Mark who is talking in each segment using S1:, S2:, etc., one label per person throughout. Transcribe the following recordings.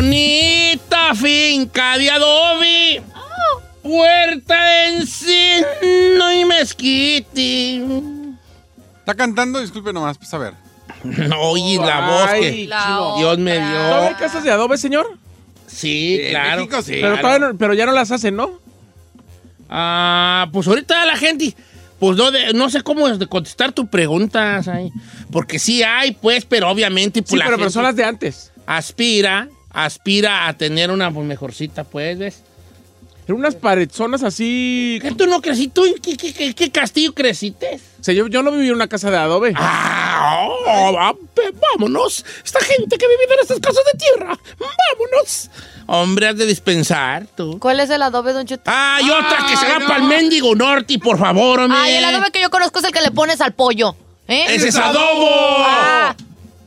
S1: Bonita finca de adobe. Puerta de encino y mezquite.
S2: Está cantando, disculpe nomás, pues a ver.
S1: No oye la voz que. Dios me
S3: ¿Todavía hay
S1: dio.
S3: casas de adobe, señor?
S1: Sí, claro.
S2: México sí.
S3: Pero,
S1: claro.
S3: todavía no- pero ya no las hacen, ¿no?
S1: Ah, pues ahorita la gente, pues no, de- no sé cómo es de contestar tu pregunta, porque sí hay, pues, pero obviamente pues,
S3: Sí,
S1: la
S3: pero
S1: gente
S3: personas de antes.
S1: aspira, aspira a tener una pues, mejorcita, pues, ¿ves?
S3: Eran unas parezonas así.
S1: ¿Qué tú no creciste? ¿Tú en qué, qué- qué- qué castillo creciste?
S3: O sea, yo, yo no viví en una casa de adobe.
S1: Ah, oh, vámonos. Esta gente que vive en estas casas de tierra. Vámonos. Hombre, has de dispensar, tú.
S4: ¿Cuál es el adobe, Don Cheto?
S1: Ah, y otra que se va
S2: no.
S1: para el mendigo norte, por favor, hombre.
S4: Ay, el adobe que yo conozco es el que le pones al pollo. ¿eh?
S1: Ese es adobo.
S4: Ah,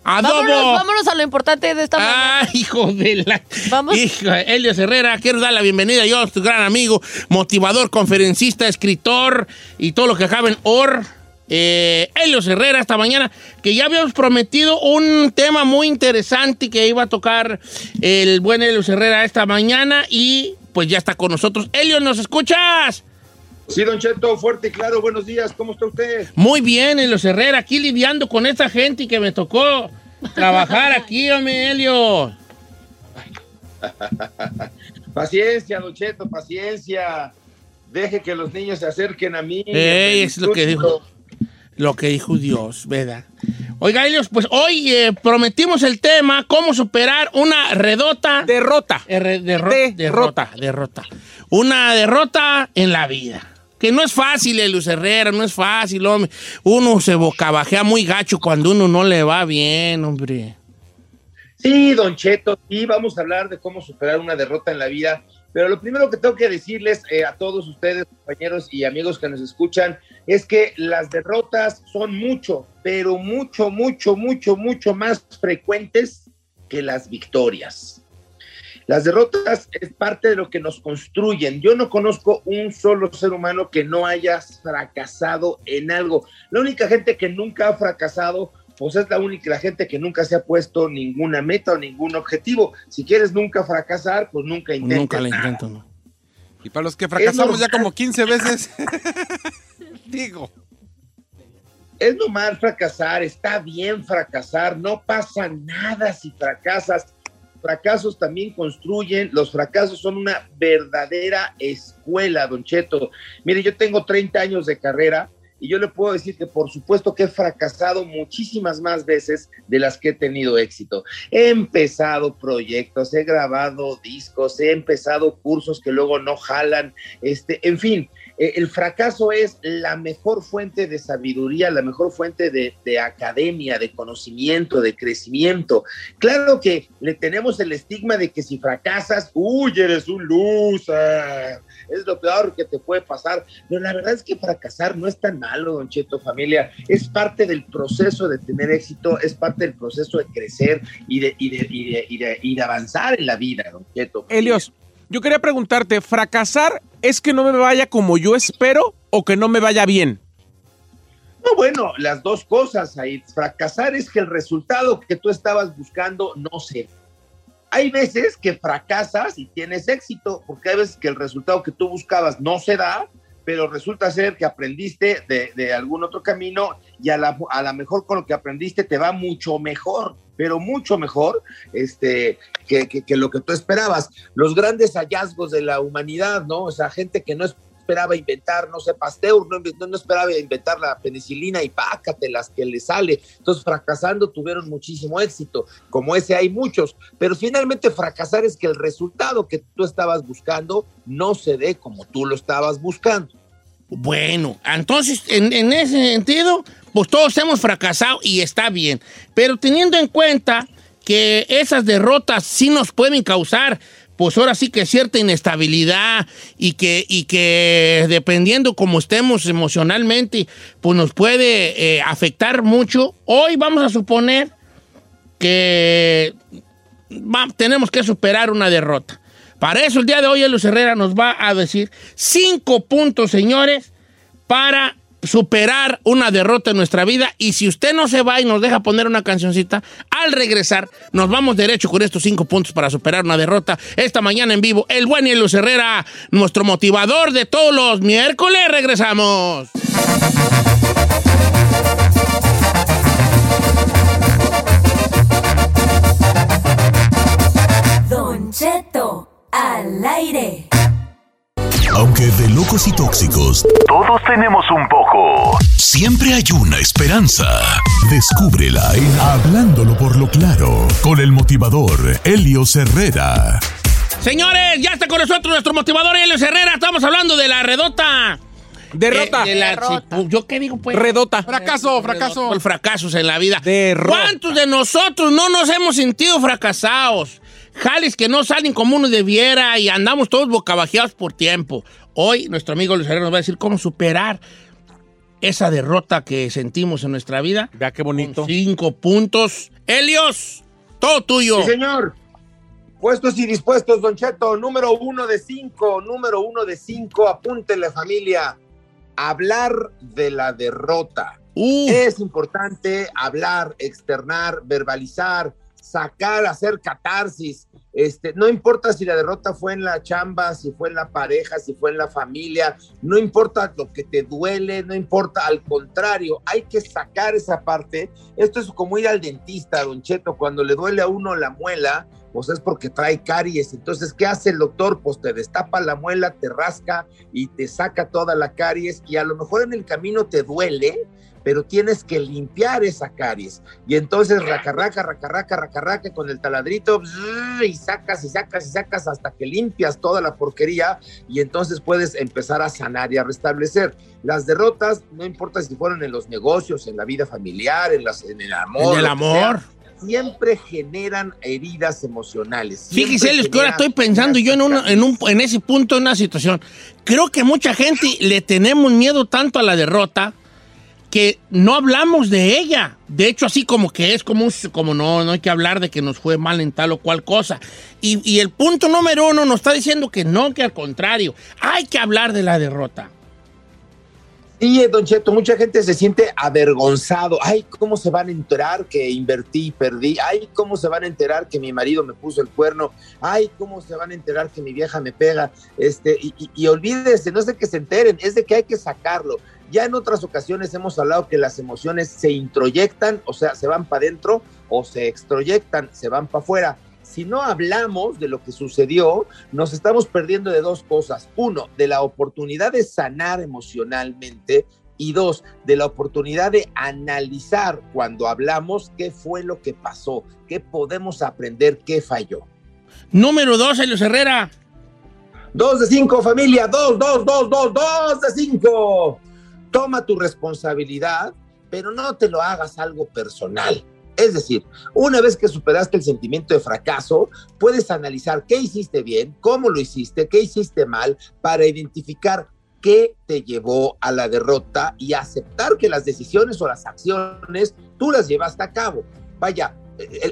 S1: Adobo.
S4: vámonos, vámonos a lo importante de esta mañana.
S1: Ah, hijo de la.
S4: Vamos.
S1: Hijo, Elios Herrera, quiero dar la bienvenida. Yo, tu gran amigo, motivador, conferencista, escritor y todo lo que acaba en OR. Eh, Helios Herrera, esta mañana, que ya habíamos prometido un tema muy interesante que iba a tocar el buen Helios Herrera esta mañana y pues ya está con nosotros. Helios, ¿nos escuchas?
S5: Sí, Don Cheto, fuerte y claro, buenos días, ¿cómo está usted?
S1: Muy bien, Helios Herrera, aquí lidiando con esta gente que me tocó trabajar aquí, hombre, Helios.
S5: Paciencia, Don Cheto, paciencia. Deje que los niños se acerquen a mí.
S1: Ey, es lo que dijo. Lo que dijo Dios, ¿verdad? Oiga, Helios, pues hoy eh, prometimos el tema, cómo superar una redota.
S3: Derrota.
S1: eh, derro-
S3: Derrota.
S1: derrota, derrota. Una derrota en la vida. Que no es fácil, Helios Herrera, no es fácil, hombre. Uno se bocabajea muy gacho cuando uno no le va bien, hombre.
S5: Sí, Don Cheto, y vamos a hablar de cómo superar una derrota en la vida. Pero lo primero que tengo que decirles eh, a todos ustedes, compañeros y amigos que nos escuchan, es que las derrotas son mucho, pero mucho, mucho, mucho, mucho más frecuentes que las victorias. Las derrotas es parte de lo que nos construyen. Yo no conozco un solo ser humano que no haya fracasado en algo. La única gente que nunca ha fracasado, pues es la única la gente que nunca se ha puesto ninguna meta o ningún objetivo. Si quieres nunca fracasar, pues nunca intentes
S1: Nunca le intento, ¿no?
S2: Y para los que fracasamos ya como 15 veces. Digo.
S5: Es normal fracasar, está bien fracasar, no pasa nada si fracasas. Fracasos también construyen, los fracasos son una verdadera escuela, Don Cheto. Mire, yo tengo 30 años de carrera y yo le puedo decir que por supuesto que he fracasado muchísimas más veces de las que he tenido éxito. He empezado proyectos, he grabado discos, he empezado cursos que luego no jalan, este, en fin, eh, el fracaso es la mejor fuente de sabiduría, la mejor fuente de, de academia, de conocimiento, de crecimiento. Claro que le tenemos el estigma de que si fracasas, uy, eres un loser, es lo peor que te puede pasar. Pero la verdad es que fracasar no es tan malo, don Cheto, familia. Es parte del proceso de tener éxito, es parte del proceso de crecer y de, y de, y de, y de- y de avanzar en la vida, don Cheto. familia.
S3: Helios, yo quería preguntarte, ¿fracasar es que no me vaya como yo espero o que no me vaya bien?
S5: No, bueno, las dos cosas ahí. Fracasar es que el resultado que tú estabas buscando no se. Hay veces que fracasas y tienes éxito, porque hay veces que el resultado que tú buscabas no se da, pero resulta ser que aprendiste de, algún otro camino y a la, a la mejor con lo que aprendiste te va mucho mejor, pero mucho mejor este, que, que- que lo que tú esperabas. Los grandes hallazgos de la humanidad, ¿no? O sea, gente que no esperaba inventar, no sé, Pasteur, no, inventó- no esperaba inventar la penicilina y pácatelas que le sale. Entonces, fracasando tuvieron muchísimo éxito. Como ese hay muchos, pero finalmente fracasar es que el resultado que tú estabas buscando no se dé como tú lo estabas buscando.
S1: Bueno, entonces, en, en ese sentido, pues todos hemos fracasado y está bien. Pero teniendo en cuenta que esas derrotas sí nos pueden causar, pues ahora sí que cierta inestabilidad y que, y que dependiendo cómo estemos emocionalmente, pues nos puede eh, afectar mucho. Hoy vamos a suponer que tenemos que superar una derrota. Para eso el día de hoy Luis Herrera nos va a decir cinco puntos, señores, para superar una derrota en nuestra vida. Y si usted no se va y nos deja poner una cancioncita, al regresar nos vamos derecho con estos cinco puntos para superar una derrota. Esta mañana en vivo, el buen Luis Herrera, nuestro motivador de todos los miércoles. Regresamos.
S6: Don Cheto, al aire.
S7: Aunque de locos y tóxicos,
S8: Todos tenemos un poco.
S7: siempre hay una esperanza. Descúbrela en Hablándolo por lo claro, con el motivador Helios Herrera.
S1: Señores, ya está con nosotros nuestro motivador Luis Herrera. Estamos hablando de la redota.
S3: Derrota.
S1: Eh, de la-
S4: Derrota.
S1: ¿Yo qué digo, pues?
S3: Redota.
S2: Fracaso, fracaso.
S1: Por fracasos en la vida.
S3: Derrota.
S1: ¿Cuántos de nosotros no nos hemos sentido fracasados? Jales que no salen como uno debiera y andamos todos bocabajeados por tiempo. Hoy nuestro amigo Luis Herrera nos va a decir cómo superar esa derrota que sentimos en nuestra vida.
S3: Vea qué bonito.
S1: Con cinco puntos. Helios, todo tuyo.
S5: Sí, señor. Puestos y dispuestos, Don Cheto. Número uno de cinco, número uno de cinco. Apúntenle, familia. Hablar de la derrota.
S1: Uh,
S5: Es importante hablar, externar, verbalizar, sacar, hacer catarsis. Este, no importa si la derrota fue en la chamba, si fue en la pareja, si fue en la familia, no importa lo que te duele, no importa, al contrario, hay que sacar esa parte. Esto es como ir al dentista, don Cheto, cuando le duele a uno la muela, pues es porque trae caries. Entonces, ¿qué hace el doctor? Pues te destapa la muela, te rasca y te saca toda la caries y a lo mejor en el camino te duele, pero tienes que limpiar esa caries. Y entonces racarraca, racarraca, racarraca con el taladrito y sacas y sacas y sacas hasta que limpias toda la porquería y entonces puedes empezar a sanar y a restablecer. Las derrotas, no importa si fueron en los negocios, en la vida familiar, en, las, en el amor.
S1: en el
S5: sea,
S1: amor.
S5: siempre generan heridas emocionales.
S1: Fíjese, Helios, que ahora
S5: generan
S1: estoy pensando yo en, una- en, un, en ese punto, en una situación. Creo que mucha gente le tenemos miedo tanto a la derrota que no hablamos de ella. De hecho, así como que es como, como no, no hay que hablar de que nos fue mal en tal o cual cosa. Y, y el punto número uno nos está diciendo que no, que al contrario, hay que hablar de la derrota.
S5: Sí, Don Cheto, mucha gente se siente avergonzado. Ay, ¿cómo se van a enterar que invertí y perdí? Ay, ¿cómo se van a enterar que mi marido me puso el cuerno? Ay, ¿cómo se van a enterar que mi vieja me pega? Este, y, y, y olvídese, no es de que se enteren, es de que hay que sacarlo. Ya en otras ocasiones hemos hablado que las emociones se introyectan, o sea, se van para adentro, o se extroyectan, se van para afuera. Si no hablamos de lo que sucedió, nos estamos perdiendo de dos cosas. Uno, de la oportunidad de sanar emocionalmente y dos, de la oportunidad de analizar cuando hablamos qué fue lo que pasó, qué podemos aprender, qué falló.
S1: Número dos, Helios Herrera.
S5: Dos de cinco, familia, dos, dos, dos, dos, dos de cinco. Toma tu responsabilidad, pero no te lo hagas algo personal. Es decir, una vez que superaste el sentimiento de fracaso, puedes analizar qué hiciste bien, cómo lo hiciste, qué hiciste mal, para identificar qué te llevó a la derrota y aceptar que las decisiones o las acciones tú las llevaste a cabo. Vaya,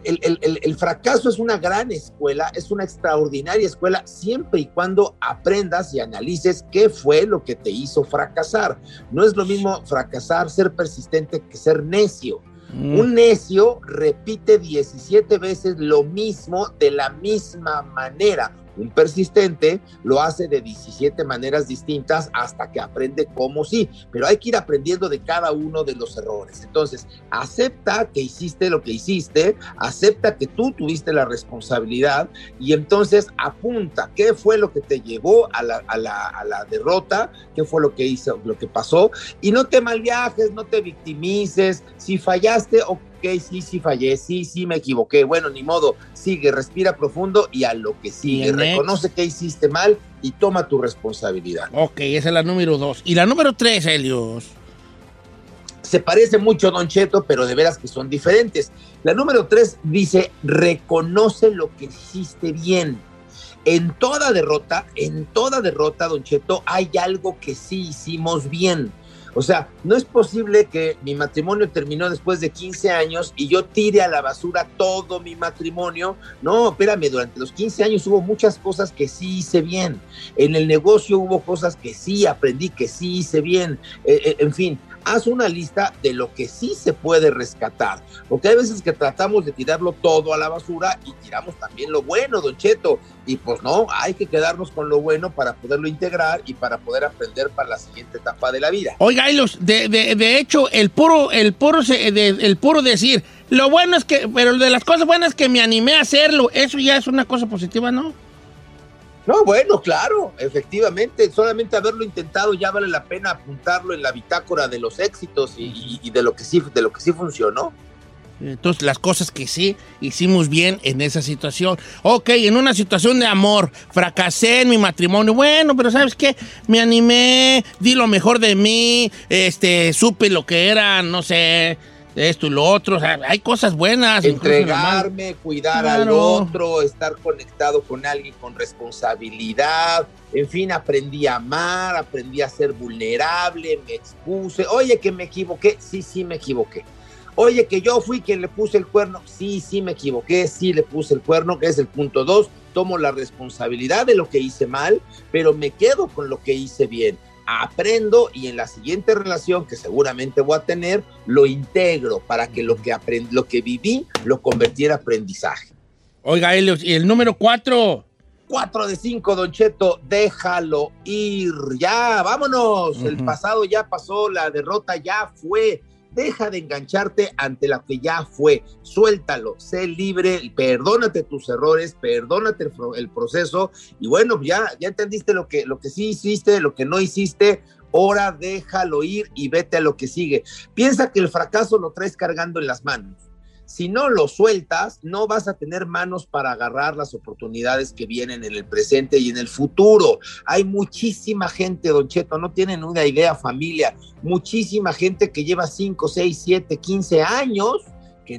S5: el, el- el- fracaso es una gran escuela, es una extraordinaria escuela, siempre y cuando aprendas y analices qué fue lo que te hizo fracasar. No es lo mismo fracasar, ser persistente, que ser necio.
S1: Mm.
S5: Un necio repite 17 veces lo mismo de la misma manera. Un persistente lo hace de 17 maneras distintas hasta que aprende cómo sí, pero hay que ir aprendiendo de cada uno de los errores. Entonces, acepta que hiciste lo que hiciste, acepta que tú tuviste la responsabilidad y entonces apunta qué fue lo que te llevó a la, a la- derrota, qué fue lo que hizo, lo que pasó y no te malviajes, no te victimices. Si fallaste, ok, sí, sí fallé, sí, sí me equivoqué. Bueno, ni modo, sigue, respira profundo y a lo que sigue.
S1: Next.
S5: Reconoce que hiciste mal y toma tu responsabilidad.
S1: Ok, esa es la número dos. Y la número tres, Helios.
S5: Se parece mucho, Don Cheto, pero de veras que son diferentes. La número tres dice, reconoce lo que hiciste bien. En toda derrota, en toda derrota, Don Cheto, hay algo que sí hicimos bien. O sea, no es posible que mi matrimonio terminó después de 15 años y yo tire a la basura todo mi matrimonio. No, espérame, durante los 15 años hubo muchas cosas que sí hice bien. En el negocio hubo cosas que sí aprendí, que sí hice bien. Eh, eh, en fin, haz una lista de lo que sí se puede rescatar. Porque hay veces que tratamos de tirarlo todo a la basura y tiramos también lo bueno, Don Cheto. Y pues no, hay que quedarnos con lo bueno para poderlo integrar y para poder aprender para la siguiente etapa de la vida.
S1: Oiga, Helios, de, de, hecho, el puro, el puro, el puro decir, lo bueno es que, pero de las cosas buenas que me animé a hacerlo, eso ya es una cosa positiva, ¿no?
S5: No, bueno, claro, efectivamente, solamente haberlo intentado ya vale la pena apuntarlo en la bitácora de los éxitos y, de lo que sí, de lo que sí funcionó.
S1: Entonces, las cosas que sí hicimos bien en esa situación. Ok, en una situación de amor, fracasé en mi matrimonio. Bueno, pero ¿sabes qué? Me animé, di lo mejor de mí, este, supe lo que era, no sé, esto y lo otro. O sea, hay cosas buenas.
S5: Entregarme, cuidar al otro, estar conectado con alguien con responsabilidad. En fin, aprendí a amar, aprendí a ser vulnerable, me expuse. Oye, que me equivoqué. Sí, sí, me equivoqué. Oye, que yo fui quien le puse el cuerno. Sí, sí, me equivoqué. Sí, le puse el cuerno, que es el punto dos. Tomo la responsabilidad de lo que hice mal, pero me quedo con lo que hice bien. Aprendo y en la siguiente relación que seguramente voy a tener, lo integro para que lo que, lo que viví lo convirtiera en aprendizaje.
S1: Oiga, Helios, y el número cuatro.
S5: 4 de 5, Don Cheto, déjalo ir. Ya, vámonos. El pasado ya pasó, la derrota ya fue. Deja de engancharte ante la que ya fue. Suéltalo, sé libre, perdónate tus errores, perdónate el, el proceso. Y bueno, ya, ya entendiste lo que, lo que sí hiciste, lo que no hiciste. Ahora déjalo ir y vete a lo que sigue. Piensa que el fracaso lo traes cargando en las manos. Si no lo sueltas, no vas a tener manos para agarrar las oportunidades que vienen en el presente y en el futuro. Hay muchísima gente, Don Cheto, no tienen una idea, familia. Muchísima gente que lleva 5, 6, 7, 15 años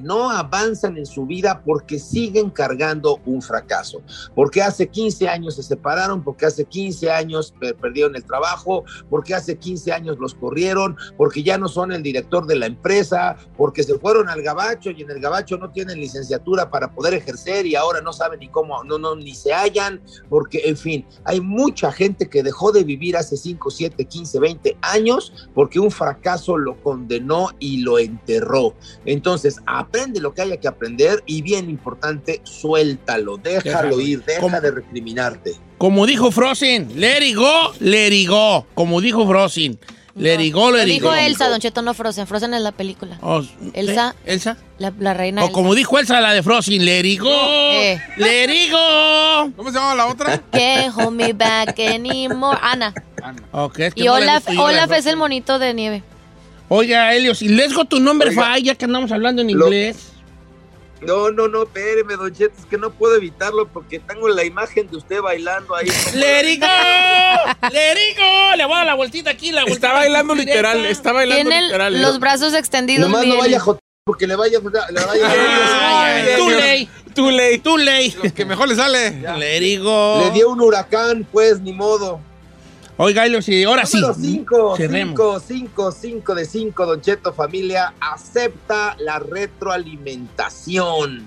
S5: no avanzan en su vida porque siguen cargando un fracaso. Porque hace 15 años se separaron, porque hace 15 años per- perdieron el trabajo, porque hace 15 años los corrieron, porque ya no son el director de la empresa, porque se fueron al gabacho y en el gabacho no tienen licenciatura para poder ejercer y ahora no saben ni cómo, no, no, ni se hallan, porque en fin, hay mucha gente que dejó de vivir hace 5, 7, 15, 20 años porque un fracaso lo condenó y lo enterró. Entonces, aprende lo que haya que aprender y bien importante, suéltalo, déjalo
S1: Déjalo
S5: ir, deja
S1: ¿Cómo?
S5: de recriminarte.
S1: Como dijo Frozen, let it go, let it go. Como dijo Frozen, let it go,
S4: Lo
S1: let it
S4: dijo. Elsa, Don Cheto, no Frozen. Frozen es la película.
S1: Oh,
S4: Elsa.
S1: ¿eh? Elsa.
S4: La, la reina
S1: O
S4: Elsa.
S1: como dijo Elsa, la de Frozen, let it go,
S4: Eh.
S1: let it go.
S2: ¿Cómo se llama la otra?
S4: Can't hold me back anymore. Ana.
S1: Ok, es que
S4: Y
S1: no
S4: Olaf, Olaf es el monito de nieve.
S1: Oiga, Helios, y les go tu nombre,
S5: Oiga.
S1: ya que andamos hablando en
S5: Lo-
S1: inglés.
S5: No, no, no, espéreme, Don Cheto, es que no puedo evitarlo porque tengo la imagen de usted bailando ahí.
S1: Let it go, let it go. Le voy a dar la vueltita aquí, la vueltita
S3: Está bailando literal,
S1: directa.
S3: está bailando
S4: Tiene
S3: literal.
S4: los brazos extendidos.
S5: Nomás no vaya a joder porque le vaya, le vaya
S1: Ay, ay, too late,
S3: Too late.
S1: too late.
S2: Lo que mejor le sale.
S1: Let it go.
S5: Le dio un huracán, pues, ni modo.
S1: Oiga, y ahora sí.
S5: Número 5,
S1: Cerremos.
S5: 5, 5, 5 de 5, Don Cheto familia, acepta la retroalimentación.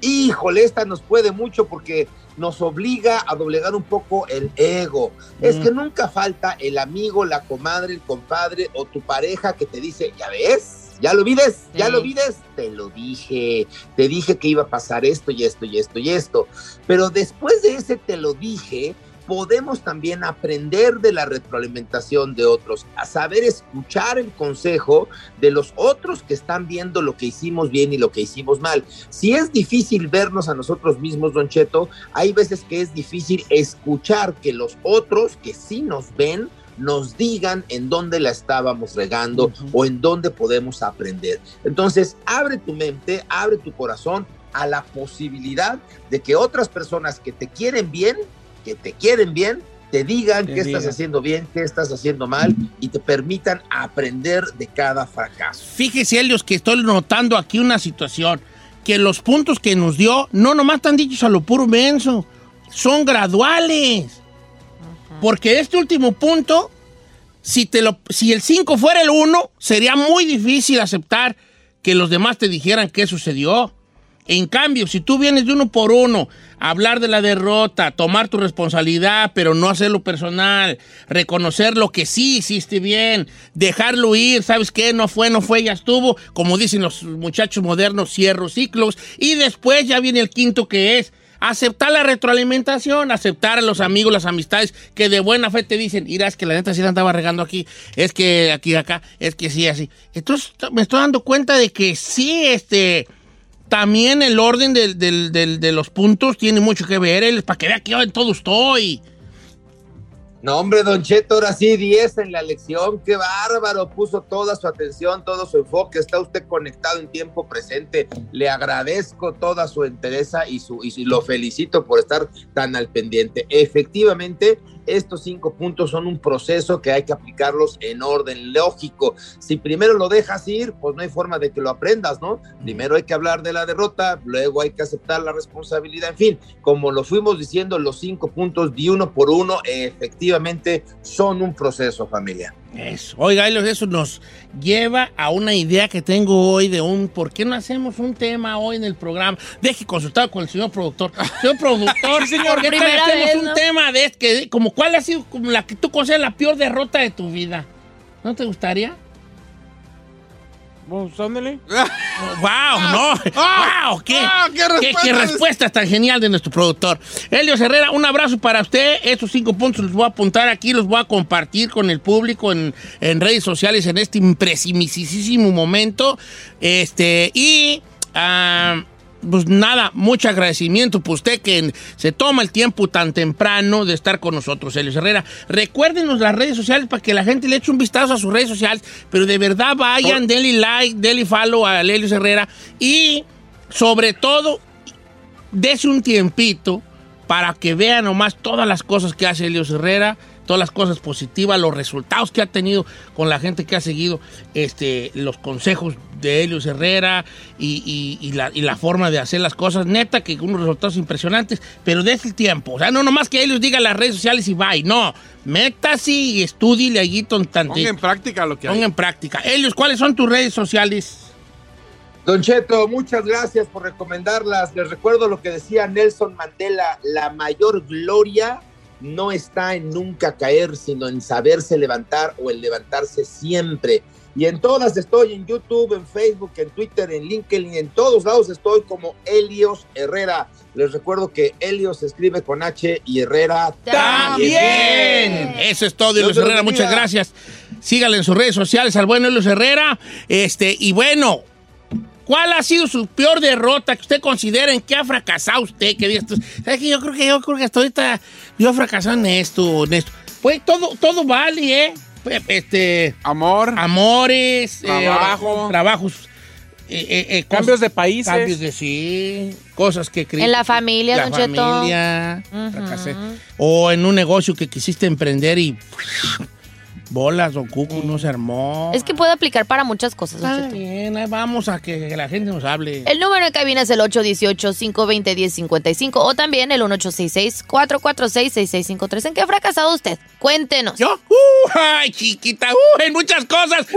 S5: Híjole, esta nos puede mucho porque nos obliga a doblegar un poco el ego. Es
S1: Mm.
S5: que nunca falta el amigo, la comadre, el compadre o tu pareja que te dice, ya ves, ¿Ya lo vides? ¿Ya
S4: Sí.
S5: lo vides? Te lo dije. Te dije que iba a pasar esto y esto y esto y esto. Pero después de ese te lo dije, podemos también aprender de la retroalimentación de otros, a saber escuchar el consejo de los otros que están viendo lo que hicimos bien y lo que hicimos mal. Si es difícil vernos a nosotros mismos, Don Cheto, hay veces que es difícil escuchar que los otros que sí nos ven nos digan en dónde la estábamos regando o en dónde podemos aprender. Entonces, abre tu mente, abre tu corazón a la posibilidad de que otras personas que te quieren bien, que te quieren bien, te digan
S3: Te
S5: qué estás haciendo bien, qué estás haciendo mal y te permitan aprender de cada fracaso.
S1: Fíjese, Helios, que estoy notando aquí una situación. Que los puntos que nos dio no nomás están dichos a lo puro menso, son graduales. Porque este último punto, si, te lo, si el 5 fuera el 1, sería muy difícil aceptar que los demás te dijeran qué sucedió. En cambio, si tú vienes de uno por uno hablar de la derrota, tomar tu responsabilidad, pero no hacerlo personal, reconocer lo que sí hiciste bien, dejarlo ir, ¿sabes qué? No fue, no fue, ya estuvo. Como dicen los muchachos modernos, cierro ciclos. Y después ya viene el quinto que es aceptar la retroalimentación, aceptar a los amigos, las amistades que de buena fe te dicen, mira, es que la neta sí la andaba regando aquí, es que aquí, acá, es que sí, así. Entonces me estoy dando cuenta de que sí, este también el orden de los puntos tiene mucho que ver, él, para que vea que yo en todo estoy.
S5: No, hombre, Don Cheto, ahora sí, 10 en la lección. Qué bárbaro. Puso toda su atención, todo su enfoque. Está usted conectado en tiempo presente. Le agradezco toda su entereza y, su, y lo felicito por estar tan al pendiente. Efectivamente, estos cinco puntos son un proceso que hay que aplicarlos en orden lógico. Si primero lo dejas ir, pues no hay forma de que lo aprendas, ¿no? Primero hay que hablar de la derrota, luego hay que aceptar la responsabilidad. En fin, como lo fuimos diciendo, los cinco puntos de uno por uno efectivamente son un proceso, familia.
S1: Eso. Oiga, eso nos lleva a una idea que tengo hoy de un ¿por qué no hacemos un tema hoy en el programa? Deje consultar con el señor productor. Señor productor, señor, ¿qué tal
S4: Primera
S1: hacemos
S4: vez,
S1: un
S4: ¿no?
S1: tema de este? Como cuál ha sido como la que tú consideras la peor derrota de tu vida? ¿No te gustaría?
S3: Pues, ándale.
S1: ¡Wow! ¡No! ¡Wow! ¿Qué,
S2: ah, qué respuesta
S1: qué
S2: es-
S1: respuesta tan genial de nuestro productor! Helios Herrera, un abrazo para usted. Estos cinco puntos los voy a apuntar aquí, los voy a compartir con el público en, en redes sociales en este impresionantísimo momento. Este, y. ah, pues nada, mucho agradecimiento por usted que se toma el tiempo tan temprano de estar con nosotros, Helios Herrera. Recuérdenos las redes sociales para que la gente le eche un vistazo a sus redes sociales, pero de verdad vayan, denle like, denle follow a Helios Herrera y sobre todo, dese un tiempito para que vean nomás todas las cosas que hace Helios Herrera, todas las cosas positivas, los resultados que ha tenido con la gente que ha seguido este, los consejos de Helios Herrera y, y- y la, y la forma de hacer las cosas. Neta, que unos resultados impresionantes, pero desde el tiempo. O sea, no nomás que Helios diga las redes sociales y bye. No, métase y estudie allí tantito.
S2: Ponga en práctica lo que hay.
S1: Ponga en práctica. Helios, ¿cuáles son tus redes sociales?
S5: Don Cheto, muchas gracias por recomendarlas. Les recuerdo lo que decía Nelson Mandela, la mayor gloria no está en nunca caer, sino en saberse levantar o en levantarse siempre. Y en todas estoy, en YouTube, en Facebook, en Twitter, en LinkedIn, en todos lados estoy como Helios Herrera. Les recuerdo que Helios se escribe con H y Herrera
S1: ¡También! Eso es todo, Helios Herrera. Muchas gracias. Síganle en sus redes sociales al buen Helios Herrera. Este, y bueno, ¿cuál ha sido su peor derrota que usted considera en que ha fracasado usted? Que esto, ¿Sabe qué? Yo creo que yo creo que hasta ahorita yo he fracasado en esto, en esto. Pues todo, todo vale, ¿eh? Pues, Este,
S2: Amor.
S1: amores, eh,
S2: Trabajo.
S1: trabajos. eh, eh, eh,
S3: Cambios de países.
S1: Cambios de sí, cosas que cre-
S4: En la familia,
S1: la
S4: Don Cheto.
S1: familia,
S4: Ujú.
S1: fracasé. O en un negocio que quisiste emprender y bolas o cucu no se armó.
S4: Es que puede aplicar para muchas cosas, Don
S1: Está
S4: Cheto.
S1: bien, ahí vamos a que, que la gente nos hable.
S4: El número de cabina es el 818-520-1055 o también el 1866-446-6653. ¿En qué ha fracasado usted? Cuéntenos.
S1: ¿Yo? ¡Uh! ¡Ay, chiquita! ¡Uh! En muchas cosas.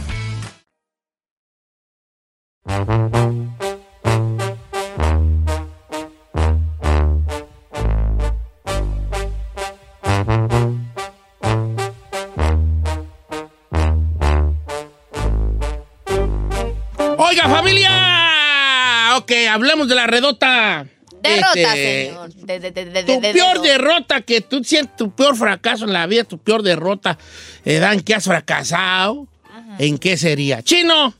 S1: Oiga, familia. Ok, hablemos de la redota.
S4: Derrota,
S1: Este,
S4: señor. De, de, de,
S1: Tu peor
S4: de-
S1: derrota que tú sientes, tu peor fracaso en la vida, tu peor derrota, eh, Dan, que has fracasado, ¿en qué sería? ¡Chino!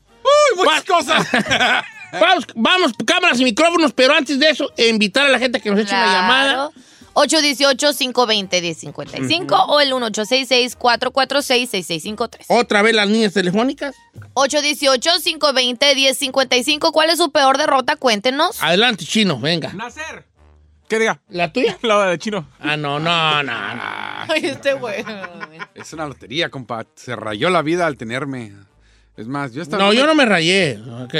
S2: ¡Uy, muchas cosas!
S1: Vamos, vamos, cámaras y micrófonos, pero antes de eso, invitar a la gente que nos eche una llamada.
S4: Claro. 818-520-1055 o el 1866-446-6653.
S1: Otra vez las líneas telefónicas.
S4: 818-520-1055. ¿Cuál es su peor derrota? Cuéntenos.
S1: Adelante, Chino, venga.
S3: Nacer. ¿Qué diga?
S1: ¿La tuya?
S3: La de chino.
S1: Ah, no, no, no. no.
S4: Ay, este güey.
S2: Es una lotería, compa. Se rayó la vida al tenerme. Es más, yo estaba...
S1: No, yo no me rayé. Ok.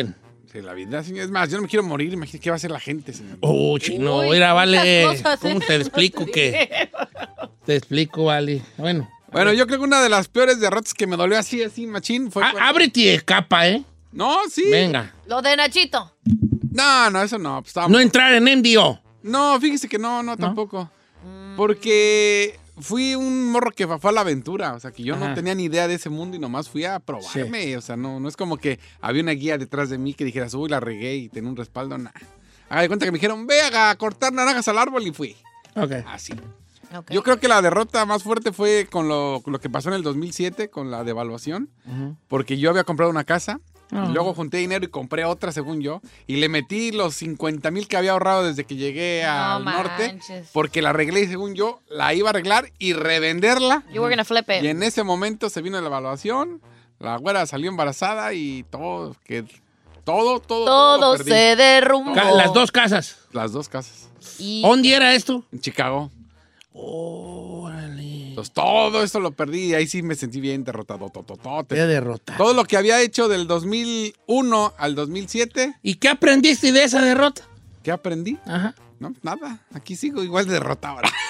S2: Sí, la vida, señor. Es más, yo no me quiero morir. Imagínate qué va a hacer la gente, señor.
S1: Oh, Chino,
S4: Uy,
S1: mira, vale.
S4: cosas,
S1: ¿Cómo
S4: ¿eh?
S1: te explico que? Te explico, vale. Bueno.
S2: Bueno, yo creo que una de las peores derrotas que me dolió así, así, machín, fue...
S1: Ah,
S2: cuando-
S1: ábrete y escapa, ¿eh?
S2: No, sí.
S1: Venga.
S4: Lo de Nachito.
S2: No, no, eso no. pues,
S1: No entrar en MDO.
S2: No, fíjese que no, no, tampoco. Porque fui un morro que fue a la aventura. O sea, que yo
S1: Ajá.
S2: no tenía ni idea de ese mundo y nomás fui a probarme. O sea, no, no es como que había una guía detrás de mí que dijeras, uy, la regué y tenía un respaldo. Nah. Haga de cuenta que me dijeron, ve a cortar naranjas al árbol y fui.
S1: Ok.
S2: Así.
S4: Ok.
S2: Yo creo que la derrota más fuerte fue con lo, con lo que pasó en el 2007, con la devaluación. Porque yo había comprado una casa. Y luego junté dinero y compré otra, según yo. Y le metí los 50 mil que había ahorrado desde que llegué
S4: No
S2: al norte.
S4: manches.
S2: Porque la arreglé y según yo la iba a arreglar y revenderla.
S4: You were gonna flip
S2: Y
S4: it.
S2: en ese momento se vino la evaluación. La güera salió embarazada y todo, que todo, todo.
S4: Todo
S2: perdí.
S4: se derrumbó.
S1: Las dos casas.
S2: Las dos casas.
S4: Y-
S1: ¿Dónde era esto?
S2: En Chicago.
S1: Órale.
S2: Entonces todo esto lo perdí y ahí sí me sentí bien derrotado. tototote.
S1: Qué derrota.
S2: Todo lo que había hecho del 2001 al 2007,
S1: ¿Y qué aprendiste de esa derrota?
S2: ¿qué aprendí?
S1: Ajá.
S2: No, nada. Aquí sigo igual de derrotado ahora.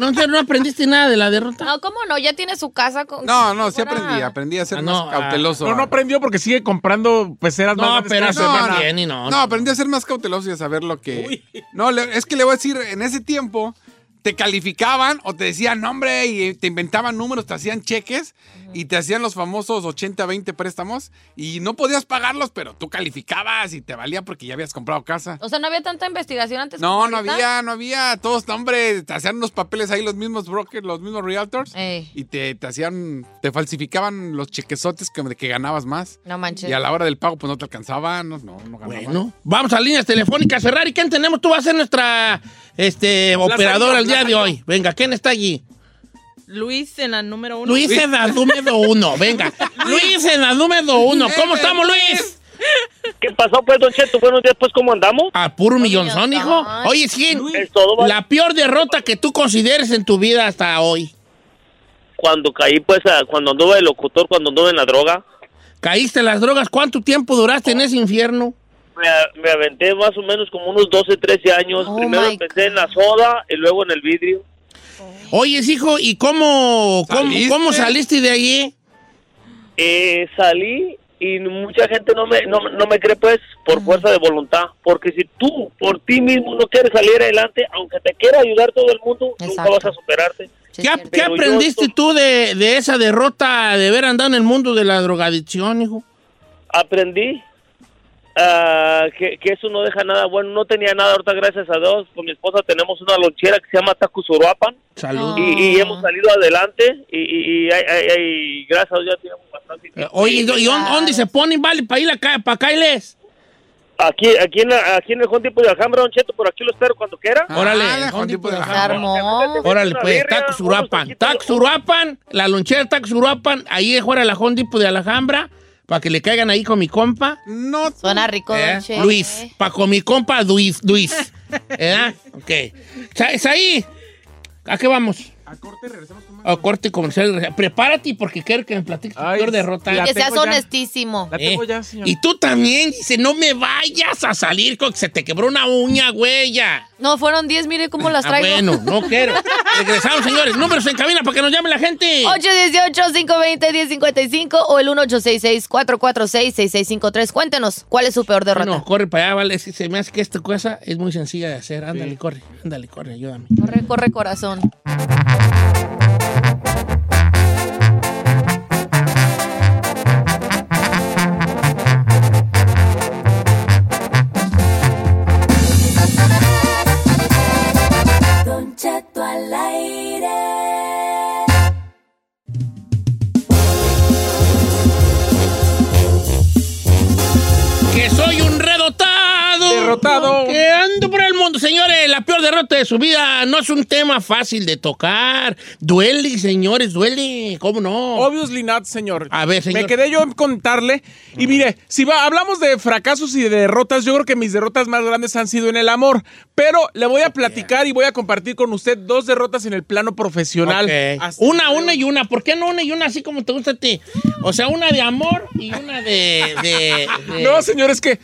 S1: No, entonces no aprendiste nada de la derrota.
S4: No, ¿cómo no? Ya tiene su casa con.
S2: No, no, sí aprendí. Aprendí a ser
S1: Ah, no,
S2: más
S1: ah,
S2: cauteloso.
S3: No, no aprendió porque sigue comprando peceras
S1: No,
S3: más
S1: pero eso no bien y no.
S2: No, aprendí a ser más cauteloso y a saber lo que. No, le- es que le voy a decir, en ese tiempo te calificaban o te decían nombre y te inventaban números, te hacían cheques y te hacían los famosos 80-20 préstamos y no podías pagarlos, pero tú calificabas y te valía porque ya habías comprado casa.
S4: O sea, no había tanta investigación antes.
S2: No, no
S4: ahorita?
S2: había, no había. Todos, hombre, te hacían unos papeles ahí los mismos brokers, los mismos realtors.
S4: Ey.
S2: Y te, te hacían, te falsificaban los chequesotes que, de que ganabas más.
S4: No manches.
S2: Y a la hora del pago, pues no te alcanzaban, no, no, no ganaban.
S1: Bueno, vamos a líneas telefónicas. Ferrari, ¿quién tenemos? Tú vas a ser nuestra este, operadora el día de hoy. Venga, ¿quién está allí?
S9: Luis en la número uno.
S1: Luis en la número uno, venga. Luis en la número uno. ¿Cómo estamos, Luis?
S10: ¿Qué pasó, pues, Don Cheto? Buenos días, pues, ¿cómo andamos?
S1: A puro millonzón, hijo. Oye,
S10: todo, ¿vale?
S1: la peor derrota que tú consideres en tu vida hasta hoy.
S10: Cuando caí, pues, a- cuando anduve de locutor, cuando anduve en la droga,
S1: ¿Caíste en las drogas? ¿Cuánto tiempo duraste en ese infierno?
S10: Me, aventé más o menos como unos 12, 13 años.
S1: Oh,
S10: Primero empecé en la soda y luego en el vidrio.
S1: Oye, hijo, ¿y cómo, cómo,
S10: ¿Saliste?
S1: cómo saliste de allí?
S10: Eh, salí y mucha gente no me, no, no me cree, pues, por fuerza de voluntad. Porque si tú por ti mismo no quieres salir adelante, aunque te quiera ayudar todo el mundo, nunca vas a superarte.
S1: ¿Qué, aprendiste tú de, de esa derrota de haber andado en el mundo de la drogadicción, hijo?
S10: aprendí ah, que, que eso no deja nada bueno. No tenía nada, ahorita gracias a Dios, con mi esposa tenemos una lonchera que se llama Tacusuruapan.
S1: Salud.
S10: Y, y hemos salido adelante y, y, y gracias a Dios ya tenemos bastante.
S1: Eh, Oye, ¿y ¿y dónde, dónde se ponen, vale, para ir acá, para Kailes?
S10: Aquí, aquí, en, la- aquí en el Depot de Alhambra, Don Cheto, por aquí lo espero cuando quiera.
S1: Órale, Depot de Alhambra. Órale, pues, Tacos Uruapan. Tacos Uruapan, la lonchera de Tacos Uruapan, ahí fuera la Depot de Alhambra, para que le caigan ahí con mi compa.
S2: No.
S4: Suena rico,
S1: ¿Eh? Luis, para con mi compa Luis. Luis. ¿Verdad? Ok. Sa- ¿Es ahí? ¿A qué vamos?
S3: A corte regresamos con
S1: A corte comercial. Prepárate porque quiero que me platiques tu peor derrota.
S4: Que seas honestísimo.
S1: Eh, Y tú también, dice, no me vayas a salir con que se te quebró una uña, güey, ya.
S4: No, fueron 10, mire cómo las
S1: Ah,
S4: traigo.
S1: bueno, no quiero. Regresamos, señores. Números en cabina para que nos llame la gente.
S4: 818-520-1055 o el 1866-446-6653. Cuéntenos, ¿cuál es su peor derrota?
S1: No, corre para allá, vale. Es que se me hace que esta cosa es muy sencilla de hacer. Ándale, corre. Ándale, corre, ayúdame.
S4: Corre, corre, corazón.
S3: Derrotado.
S1: Que ando por el mundo. Señores, la peor derrota de su vida no es un tema fácil de tocar. Duele, señores, duele. ¿Cómo no?
S3: Obviously not, señor.
S1: A ver, señor.
S3: Me quedé yo en contarle. Y mire, si va, hablamos de fracasos y de derrotas, yo creo que mis derrotas más grandes han sido en el amor. Pero le voy a platicar y voy a compartir con usted dos derrotas en el plano profesional.
S1: Ok.
S3: Así-
S1: Una, una y una. ¿Por qué no una y una así como te gusta a ti? O sea, una de amor y una de... de- de-
S3: No, señor, es que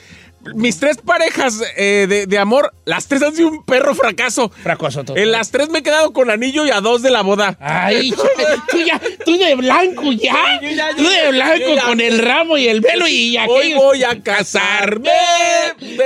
S3: mis tres parejas eh, de, de amor, las tres han sido un perro fracaso.
S1: Fracaso todo.
S3: En las tres me he quedado con anillo y a dos de la boda.
S1: Ay, tú ya, tú de blanco ya. Tú de blanco
S3: yo ya-
S1: con el ramo y el velo y
S3: Hoy
S1: aquellos-
S3: voy a casarme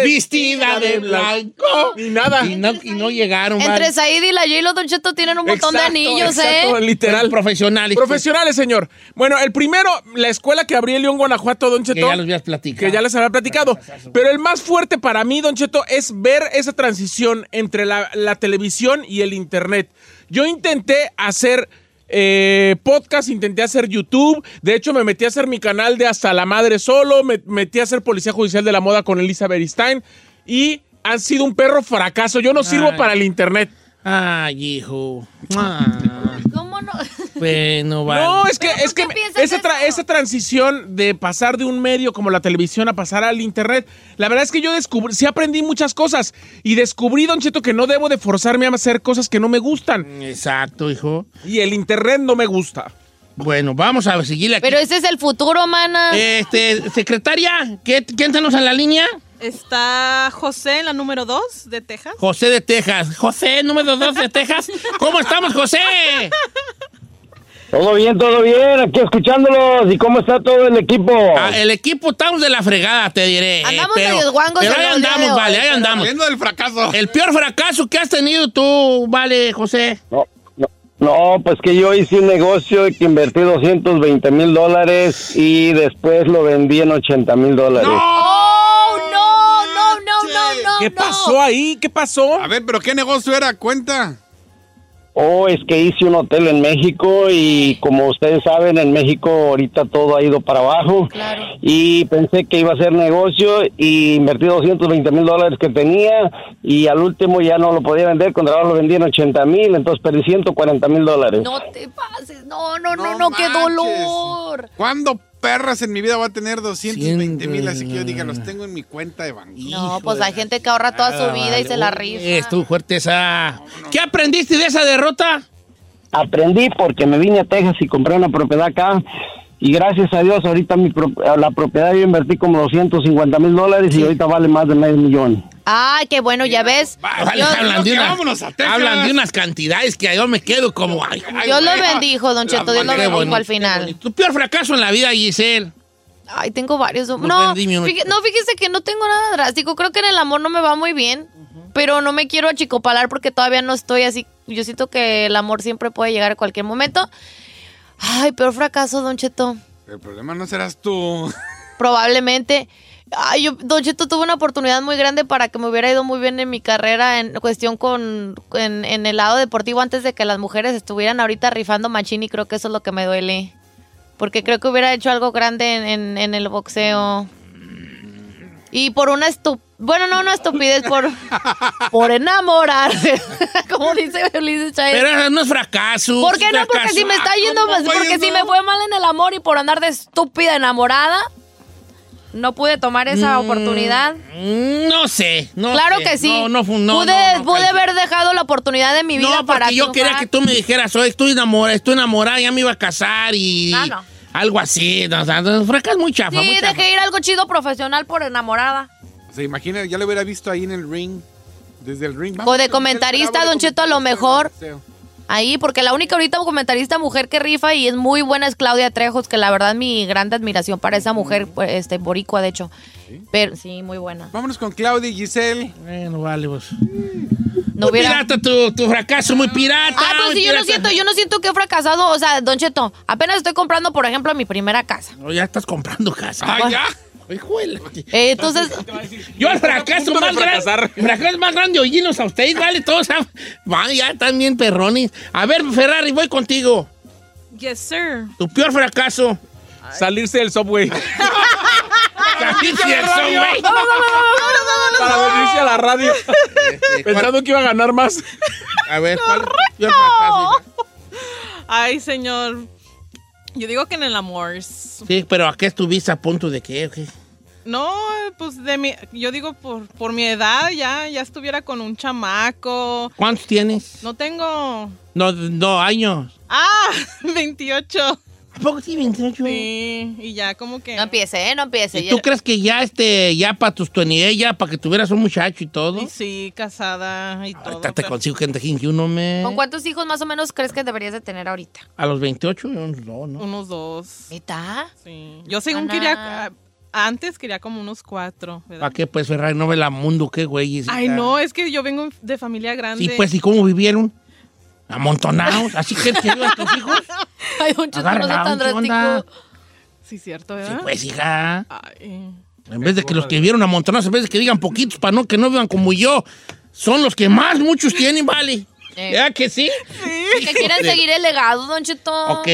S1: vestida de blanco.
S3: Ni nada.
S1: Y no, y no llegaron.
S4: Entre. Said y la J-Lo, Don Cheto, tienen un montón de anillos,
S3: exacto,
S4: ¿eh?
S3: Literal.
S1: Profesionales.
S3: Profesionales, señor. Bueno, el primero, la escuela que abrí en León, Guanajuato, Don Cheto.
S1: Que ya los habías platicado.
S3: que ya les había platicado. Pero el más fuerte para mí, Don Cheto, es ver esa transición entre la, la televisión y el Internet. Yo intenté hacer eh, podcast, intenté hacer YouTube. De hecho, me metí a hacer mi canal de Hasta la Madre Solo. Me metí a hacer Policía Judicial de la Moda con Elisa Beristain. Y han sido un perro fracaso. Yo no sirvo
S1: Ay.
S3: para el Internet.
S1: Ay, hijo. Ah. Bueno, vale.
S3: No, es que,
S4: ¿Pero por
S3: es que esa, tra- esa transición de pasar de un medio como la televisión a pasar al internet, la verdad es que yo descubrí, sí aprendí muchas cosas y descubrí, Don Cheto, que no debo de forzarme a hacer cosas que no me gustan.
S1: Exacto, hijo.
S3: Y el internet no me gusta.
S1: Bueno, vamos a seguirle aquí.
S4: Pero ese es el futuro, mana.
S1: Este, secretaria, ¿qué, ¿quién tenemos en la línea?
S9: Está José en la número 2 de Texas.
S1: José de Texas. José, número 2 de Texas. ¿Cómo estamos, José?
S11: Todo bien, todo bien, aquí escuchándolos. ¿Y cómo está todo el equipo?
S1: Ah, el equipo estamos de la fregada, te diré. eh,
S4: Andamos
S1: pero,
S4: medios guangos
S1: pero ahí
S4: el
S1: andamos,
S4: de hoy,
S1: vale, ahí
S4: pero-
S1: andamos.
S2: Viendo del fracaso.
S1: El peor fracaso que has tenido tú, vale, José.
S11: No, no, no, pues que yo hice un negocio que invertí 220 mil dólares y después lo vendí en 80 mil dólares.
S4: ¡Oh, no, no, no, no, no!
S3: ¿Qué
S4: no.
S3: pasó ahí? ¿Qué pasó?
S2: A ver, pero ¿qué negocio era? Cuenta.
S11: Oh, es que hice un hotel en México y como ustedes saben, en México ahorita todo ha ido para abajo. Y pensé que iba a ser negocio y invertí 220 mil dólares que tenía y al último ya no lo podía vender, cuando ahora lo vendí en 80 mil, entonces perdí 140 mil dólares.
S4: No te pases. No, no, no, no, qué dolor.
S2: ¿Cuándo perras en mi vida voy a tener 220 mil? Así que yo diga, los tengo en mi cuenta de banco.
S4: No, pues hay gente que ahorra toda su vida y se la rifa.
S1: Estuvo fuerte esa. ¿Qué aprendiste de esa derrota?
S11: Aprendí porque me vine a Texas y compré una propiedad acá. Y gracias a Dios, ahorita mi pro- a la propiedad yo invertí como 250 mil dólares y ahorita vale más de medio millón.
S4: Ay, qué bueno, ya ves.
S1: Vale,
S4: Dios,
S1: hablan, de unas, hablan de unas cantidades que yo me quedo como. Ay, ay,
S4: Dios lo
S1: güey.
S4: bendijo, Don Cheto. Dios lo bendijo al final.
S1: Tu peor fracaso en la vida, Giselle.
S4: Ay, tengo varios. No,
S1: uno.
S4: fíjese, no, fíjese que no tengo nada drástico. Creo que en el amor no me va muy bien. Pero no me quiero achicopalar porque todavía no estoy así. Yo siento que el amor siempre puede llegar a cualquier momento. Ay, peor fracaso, Don Cheto.
S2: El problema no serás tú.
S4: Probablemente. Ay, yo, Don Cheto, tuve una oportunidad muy grande para que me hubiera ido muy bien en mi carrera en cuestión con en, en el lado deportivo antes de que las mujeres estuvieran ahorita rifando machín y creo que eso es lo que me duele. Porque creo que hubiera hecho algo grande en, en- en el boxeo. Y por una estu... Bueno, no una estupidez, por, por enamorarse. Como dice Ulises Chávez.
S1: Pero no es fracaso.
S4: ¿Por qué no? Porque
S1: fracaso.
S4: si me está
S1: Ah,
S4: yendo,
S1: ¿cómo,
S4: pues,
S1: güey,
S4: porque si
S1: no?
S4: me fue mal en el amor y por andar de estúpida enamorada, no pude tomar esa oportunidad.
S1: Mm, No sé. No
S4: claro
S1: sé.
S4: que sí.
S1: No, no, no,
S4: pude
S1: no, no
S4: pude haber dejado la oportunidad de mi vida
S1: No,
S4: para
S1: porque yo quería que tú me dijeras, oye, estoy enamorada, estoy enamorada, ya me iba a casar y
S4: Ah, no.
S1: Algo así. No, o sea, no, fracaso muy chafa, muy
S4: Sí,
S1: chafa.
S4: dejé ir algo chido profesional por enamorada.
S2: O sea, imagina, ya lo hubiera visto ahí en el ring. Desde el ring.
S4: O de comentarista, Don Cheto, a lo mejor. Ahí, porque la única ahorita comentarista mujer que rifa y es muy buena es Claudia Trejos, que la verdad mi gran admiración para esa mujer, pues, este, boricua, de hecho. Pero sí, muy buena.
S2: Vámonos con Claudia y Giselle.
S1: Bueno, vale, pues.
S4: No
S1: muy
S4: hubiera-
S1: pirata tu, tu fracaso, muy pirata.
S4: Ah, pues sí, yo no siento, yo no siento que he fracasado. O sea, Don Cheto, apenas estoy comprando, por ejemplo, mi primera casa.
S1: No, ya estás comprando casa.
S4: Ah,
S1: ya. Hijuela.
S4: Eh, entonces,
S1: Yo el fracaso más grande. El fracaso más grande, oírlos a ustedes, vale, todos. Van, ya están bien perrones. A ver, Ferrari, voy contigo.
S9: Yes, sir.
S1: Tu peor fracaso.
S3: Salirse del subway.
S1: Salirse del subway.
S3: Para venirse a la radio. Pensando que iba a ganar más.
S1: A ver, ¿cuál?
S9: Ay, señor. Yo digo que en el amor.
S1: Sí, pero ¿a qué estuviste a punto de qué? o qué?
S9: No, pues de mi, yo digo por, por mi edad ya, ya estuviera con un chamaco.
S1: ¿Cuántos tienes?
S9: No tengo.
S1: No, no, años.
S9: Ah, 28.
S1: ¿A poco sí, 28?
S9: Sí, y ya como que.
S4: no empiece, ¿eh? No empiece.
S1: ¿Y tú crees que ya, este, ya para tus 20, ya para que tuvieras un muchacho y todo?
S9: Y sí, casada y todo.
S1: Ahorita te
S9: pero-
S1: consigo gente 21, me.
S4: ¿Con cuántos hijos más o menos crees que deberías de tener ahorita?
S1: A los 28, yo no, no.
S9: Unos dos.
S4: ¿Está?
S9: Sí. Yo según
S4: Ana.
S9: quería. Antes quería como unos cuatro. ¿verdad?
S1: ¿Para qué, pues, Ferrari? No ve la mundo, qué güey.
S9: Ay, no, es que yo vengo de familia grande.
S1: Sí, pues, ¿y cómo vivieron? Amontonados. ¿Así que que vivan tus hijos?
S4: Ay, Don Cheto, no sea tan drástico.
S9: Sí, cierto,
S1: Sí,
S9: ¿verdad?
S1: pues, hija.
S9: Ay.
S1: En vez de que los que vivieron amontonados, en vez de que digan poquitos para no que no vivan como yo, son los que más muchos tienen, vale.
S4: Eh.
S1: ¿Ya que sí?
S4: Que quieren seguir el legado, Don Cheto.
S1: Ok.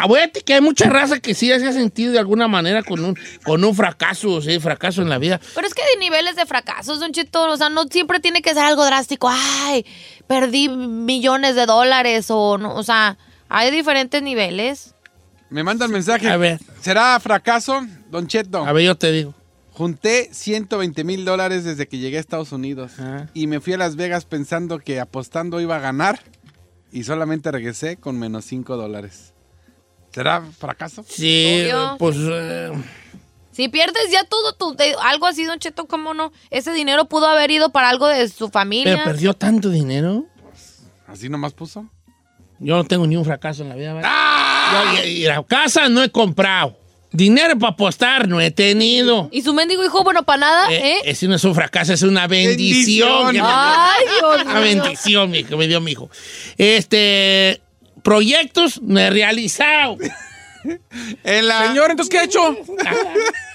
S1: Acuérdate que hay mucha raza que sí se ha sentido de alguna manera con un, con un fracaso, sí, fracaso en la vida.
S4: Pero es que hay niveles de fracasos, Don Cheto. O sea, no siempre tiene que ser algo drástico. Ay, perdí millones de dólares o no. O sea, hay diferentes niveles.
S2: Me mandan mensaje.
S1: A ver.
S2: ¿Será fracaso, Don Cheto?
S1: A ver, yo te digo.
S2: Junté 120 mil dólares desde que llegué a Estados Unidos.
S1: Ah.
S2: Y me fui a Las Vegas pensando que apostando iba a ganar. Y solamente regresé con menos 5 dólares. ¿Será fracaso?
S1: Sí,
S4: Obvio.
S1: pues... eh,
S4: Si pierdes ya todo tu... de- algo así, Don Cheto, ¿cómo no? Ese dinero pudo haber ido para algo de su familia.
S1: pero perdió tanto dinero.
S2: ¿Así nomás puso?
S1: Yo no tengo ni un fracaso en la vida. ¿vale? Yo, y- y la casa no he comprado. Dinero para apostar no he tenido.
S4: Y su mendigo hijo, bueno, para nada,
S1: Eh,
S4: ¿eh?
S1: Ese no es un fracaso, es una bendición.
S4: Ay, Dios
S1: Una bendición mi- que me dio mi hijo. Este, proyectos no he realizado.
S2: En la...
S3: Señor, ¿entonces qué ha hecho?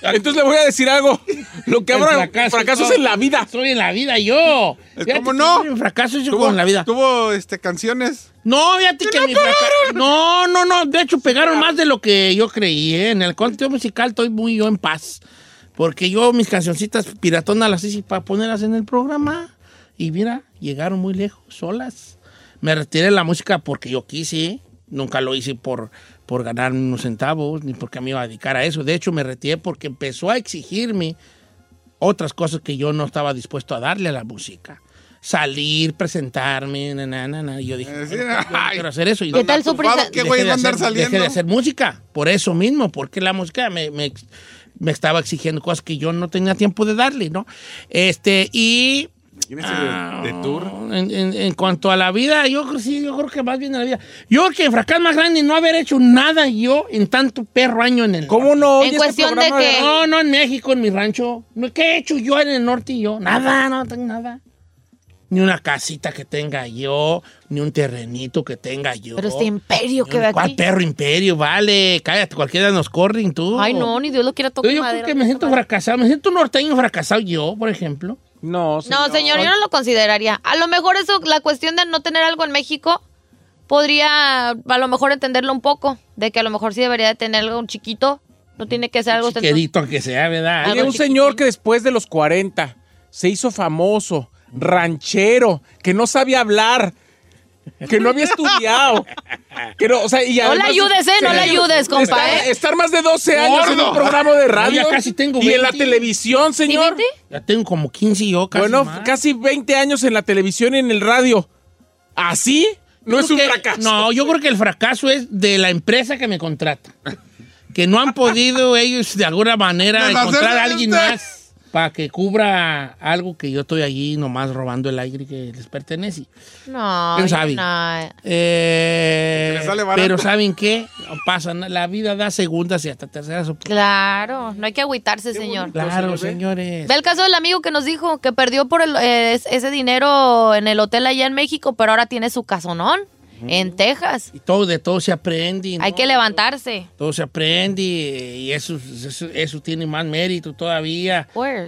S3: Entonces le voy a decir algo. Lo que habrá
S1: fracaso,
S3: fracasos en la vida.
S1: Soy en la vida yo.
S2: ¿Cómo no?
S1: mi fracaso yo con la vida.
S2: tuvo este, canciones.
S1: No, fíjate que
S2: no
S1: mi fracaso. No, no, no. De hecho, pegaron más de lo que yo creí. ¿eh? En el contenido musical estoy muy yo en paz. Porque yo mis cancioncitas piratonas las hice para ponerlas en el programa. Y mira, llegaron muy lejos, solas. Me retiré de la música porque yo quise. Nunca lo hice por, por ganar unos centavos, ni porque me iba a dedicar a eso. De hecho, me retiré porque empezó a exigirme otras cosas que yo no estaba dispuesto a darle a la música. Salir, presentarme, na, na, na, na. Y yo dije,
S2: Eh, sí,
S1: "Bueno, yo no quiero hacer eso. Y
S4: ¿Qué tal su?
S2: ¿Qué va a andar saliendo?
S1: Dejé de hacer música, por eso mismo, porque la música me, me- me estaba exigiendo cosas que yo no tenía tiempo de darle, ¿no? Este, y...
S2: ¿Tienes de, de tour?
S1: En, en- en cuanto a la vida, yo creo, sí, yo creo que más bien en la vida. Yo creo que el fracaso más grande no haber hecho nada yo en tanto perro año en el
S3: ¿Cómo no?
S4: En cuestión de que-
S1: No, no en México, en mi rancho. ¿Qué he hecho yo en el norte y yo? Nada, no tengo nada. Ni una casita que tenga yo, ni un terrenito que tenga yo.
S4: Pero este imperio que ve
S1: ¿Cuál
S4: aquí.
S1: perro imperio? Vale, cállate, cualquiera nos corren tú.
S4: Ay, no, ni Dios lo quiera
S1: Yo,
S4: tocar
S1: yo creo que me siento fracasado, me siento norteño fracasado yo, por ejemplo.
S3: No,
S4: No, señor, yo no lo consideraría. A lo mejor eso, la cuestión de no tener algo en México, podría a lo mejor entenderlo un poco, de que a lo mejor sí debería de tener algo chiquito, no tiene que ser algo
S1: Quedito, aunque sea, ¿verdad?
S3: Hay un señor que después de los 40 se hizo famoso, ranchero, que no sabía hablar, que no había estudiado. Que no, o sea, y
S4: No le
S3: además-
S4: ayudes, ¿eh? No le ayudes, compa,
S3: Estar,
S4: ¿eh?
S3: estar más de 12 años en un programa de
S1: No,
S3: radio.
S1: ya casi tengo
S3: Y en la
S1: 20.
S3: televisión, señor.
S1: Ya tengo como 15 yo casi
S3: bueno,
S1: más.
S3: casi 20 años en la televisión y en el radio. ¿Así? No es un
S1: que-
S3: fracaso.
S1: No, yo creo que el fracaso es de la empresa que me contrata. Que no han podido ellos de alguna manera encontrar a alguien
S2: usted.
S1: más para que cubra algo que yo estoy allí nomás robando el aire que les pertenece.
S4: No,
S1: ¿Quién
S4: yo
S1: sabe?
S4: no.
S1: Eh,
S2: Que le sale barato.
S1: pero ¿saben qué? No pasa nada. La vida da segundas y hasta terceras oportunidades.
S4: Claro, no hay que agüitarse, señor.
S1: Claro, señores.
S4: Ve el caso del amigo que nos dijo que perdió por el, eh, es- ese dinero en el hotel allá en México, pero ahora tiene su casonón en Texas.
S1: Y todo, de todo se aprende. ¿no?
S4: Hay que levantarse.
S1: Todo se aprende y eso, eso, eso tiene más mérito todavía.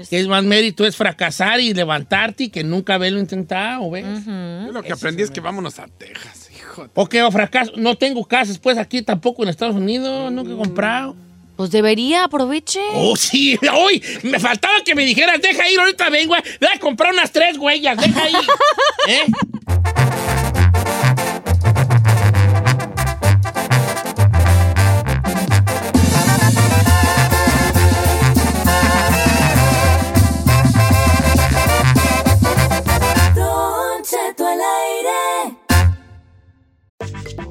S1: Que es más mérito es fracasar y levantarte y que nunca haberlo intentado, ¿ves?
S2: Yo lo que aprendí es que vámonos a Texas, hijo. de-
S1: Ok, o fracaso. No tengo casas, pues aquí tampoco en Estados Unidos, nunca he comprado.
S4: Pues debería, aproveche.
S1: Oh, sí, hoy me faltaba que me dijeras, deja ir, ahorita vengo. Voy a comprar unas tres huellas, deja ir. ¿Eh?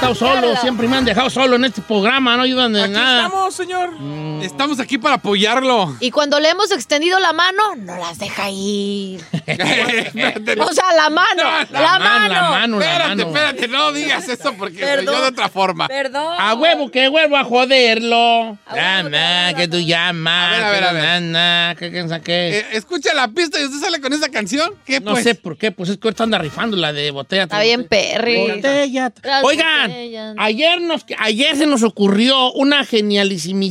S1: Estado solo, siempre me han dejado solo en este programa, no ayudan de
S3: Aquí
S1: nada.
S3: estamos, señor.
S2: Estamos aquí para apoyarlo.
S4: Y cuando le hemos extendido la mano, no las deja ir. O sea, la mano, la,
S1: La mano,
S4: mano.
S1: la mano, la
S2: espérate,
S1: mano.
S2: espérate, no digas eso porque
S4: Perdón.
S2: yo de otra forma.
S4: Perdón.
S1: A huevo que vuelvo a joderlo.
S4: A huevo
S1: Llama,
S4: que
S1: tú llamas.
S2: A ver, a ver, a ver.
S1: que nana, que.
S2: Eh, escucha la pista y usted sale con esa canción. ¿Qué
S1: No
S2: pues?
S1: sé por qué, pues es que ahorita anda rifando la de botella.
S4: Está bien, perri.
S1: Botella.
S4: Las
S1: Oigan, ayer, nos, ayer se nos ocurrió una genialísima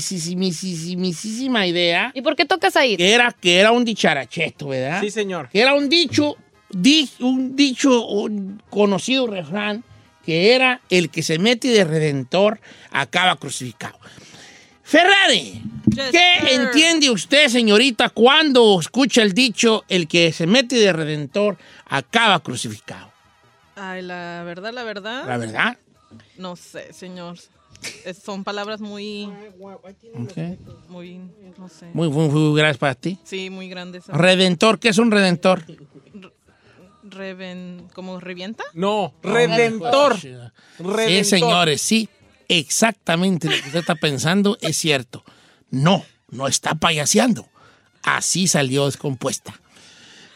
S1: idea
S4: ¿Y por qué tocas ahí?
S1: que era, que era un dicharacheto, ¿verdad?
S3: Sí, señor.
S1: Que era un dicho, di- un dicho, un conocido refrán, que era el que se mete de redentor acaba crucificado. Ferrari, ¿Qué entiende usted, señorita, cuando escucha el dicho, el que se mete de redentor acaba crucificado?
S9: Ay, la verdad, la verdad.
S1: ¿La verdad?
S9: No sé, señor. Es- son palabras muy. Muy. No sé.
S1: Muy, muy, muy gracias para ti.
S9: Sí, muy grandes.
S1: Redentor, ¿qué es un redentor?
S9: Reven, ¿Como revienta?
S3: No, redentor.
S1: Sí,
S3: Redentor.
S1: señores, sí, exactamente lo que usted está pensando es cierto. No, no está payaseando. Así salió descompuesta.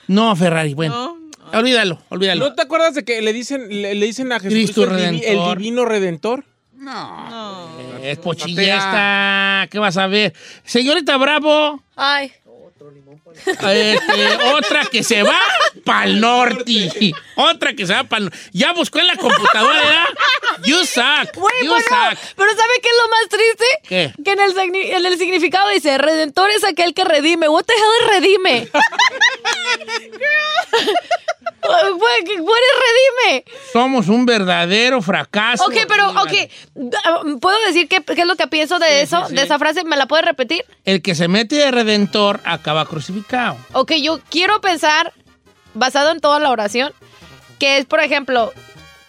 S1: No, Ferrari, bueno. Olvídalo, olvídalo.
S3: ¿No te acuerdas de que le dicen, le, le dicen a
S1: Cristo
S3: Jesucristo el, divi- el divino redentor?
S2: No.
S1: Es pochilla esta. ¿Qué vas a ver? Señorita Bravo,
S4: Ay.
S1: Este, otra que se va pa'l norte. Otra que se va pa'l norte. Ya buscó en la computadora, ¿verdad? You suck. You
S4: bueno,
S1: suck.
S4: pero ¿sabe qué es lo más triste?
S1: ¿Qué?
S4: Que en el, en el significado dice, redentor es aquel que redime. What the hell es redime? What what es redime?
S1: Somos un verdadero fracaso.
S4: Ok, pero, ok, ¿puedo decir qué, qué es lo que pienso de eso?
S1: sí.
S4: De esa frase, ¿me la puedes repetir?
S1: El que se mete de redentor acaba crucificado.
S4: Ok, yo quiero pensar, basado en toda la oración, que es, por ejemplo,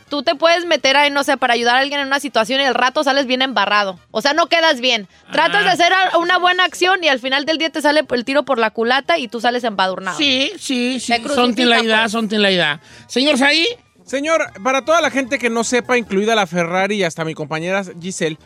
S4: tú te puedes meter ahí, no sé, para ayudar a alguien en una situación y al rato sales bien embarrado. O sea, no quedas bien. Tratas
S1: Ah.
S4: de hacer a- una buena acción y al final del día te sale el tiro por la culata y tú sales embadurnado.
S1: Sí, sí, sí. Son la edad,
S4: pues.
S1: son la edad. Señor Saí.
S3: Señor, para toda la gente que no sepa, incluida la Ferrari y hasta mi compañera Giselle,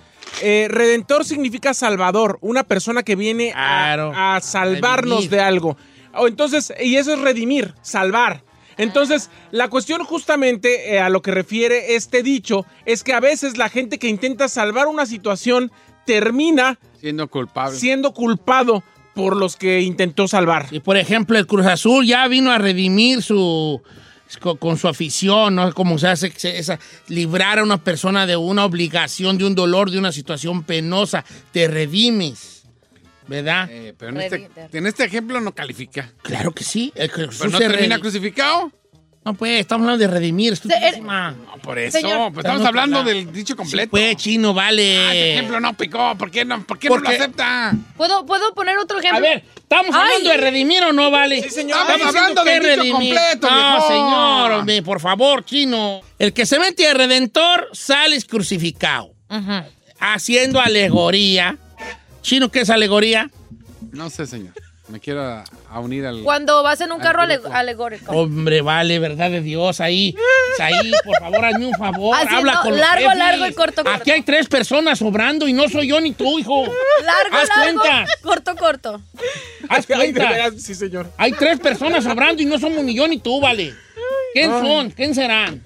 S3: eh, redentor significa salvador, una persona que viene a-
S1: Claro,
S3: a, salvarnos de algo. O entonces, y eso es redimir, salvar. Entonces, la cuestión justamente eh, a lo que refiere este dicho es que a veces la gente que intenta salvar una situación termina
S2: Siendo culpable.
S3: siendo culpado por los que intentó salvar.
S1: Y por ejemplo, el Cruz Azul ya vino a redimir su con, con su afición, ¿no? Como se hace se- esa, librar a una persona de una obligación, de un dolor, de una situación penosa. Te redimes. ¿Verdad?
S2: Eh, pero en este, en este ejemplo no califica.
S1: Claro que sí. El
S2: Pero
S1: Azul
S2: no
S1: se
S2: termina crucificado.
S1: No, pues, estamos hablando de redimir. estupidísima.
S2: No, por eso.
S4: Señor.
S2: Pues estamos hablando del dicho completo.
S1: Pues, chino, vale.
S2: Ah, ese ejemplo no picó. ¿Por qué no, por qué no
S1: Porque-
S2: lo acepta?
S4: ¿Puedo, ¿Puedo poner otro ejemplo?
S1: A ver, ¿estamos
S4: Ay.
S1: hablando de redimir o no, vale?
S3: Sí, señor.
S1: Estamos
S2: Estamos
S1: hablando
S2: hablando
S1: de
S2: del dicho completo,
S1: No,
S2: viejo.
S1: señor, hombre, por favor, chino. El que se mete de redentor, sales crucificado. Haciendo alegoría. Chino, ¿qué es alegoría?
S2: No sé, señor. Me quiero a, a unir al.
S4: Cuando vas en un carro ale- alegórico.
S1: Hombre, vale, verdad de Dios, ahí. Ahí, por favor, hazme un favor.
S4: Así,
S1: habla
S4: no,
S1: con
S4: largo, largo y corto, corto.
S1: Aquí hay tres personas sobrando y no soy yo ni tú, hijo.
S4: Largo,
S1: Haz
S4: largo,
S1: cuenta.
S4: corto, corto.
S1: Haz cuenta.
S3: veras, sí, señor.
S1: Hay tres personas sobrando y no somos ni yo ni tú, vale. ¿Quién
S3: Ay.
S1: son? ¿Quién serán?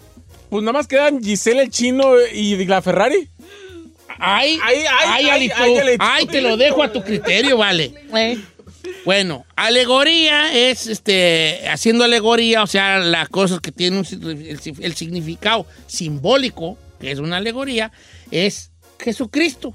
S3: Pues nada más quedan Giselle el chino y la Ferrari.
S1: Ay,
S3: Ay, ay,
S1: ay,
S3: ay, ay.
S1: Ay, te lo dejo a tu criterio, vale.
S4: Eh.
S1: Bueno, alegoría es, este, haciendo alegoría, o sea, las cosas que tienen un el, el significado simbólico, que es una alegoría, es Jesucristo.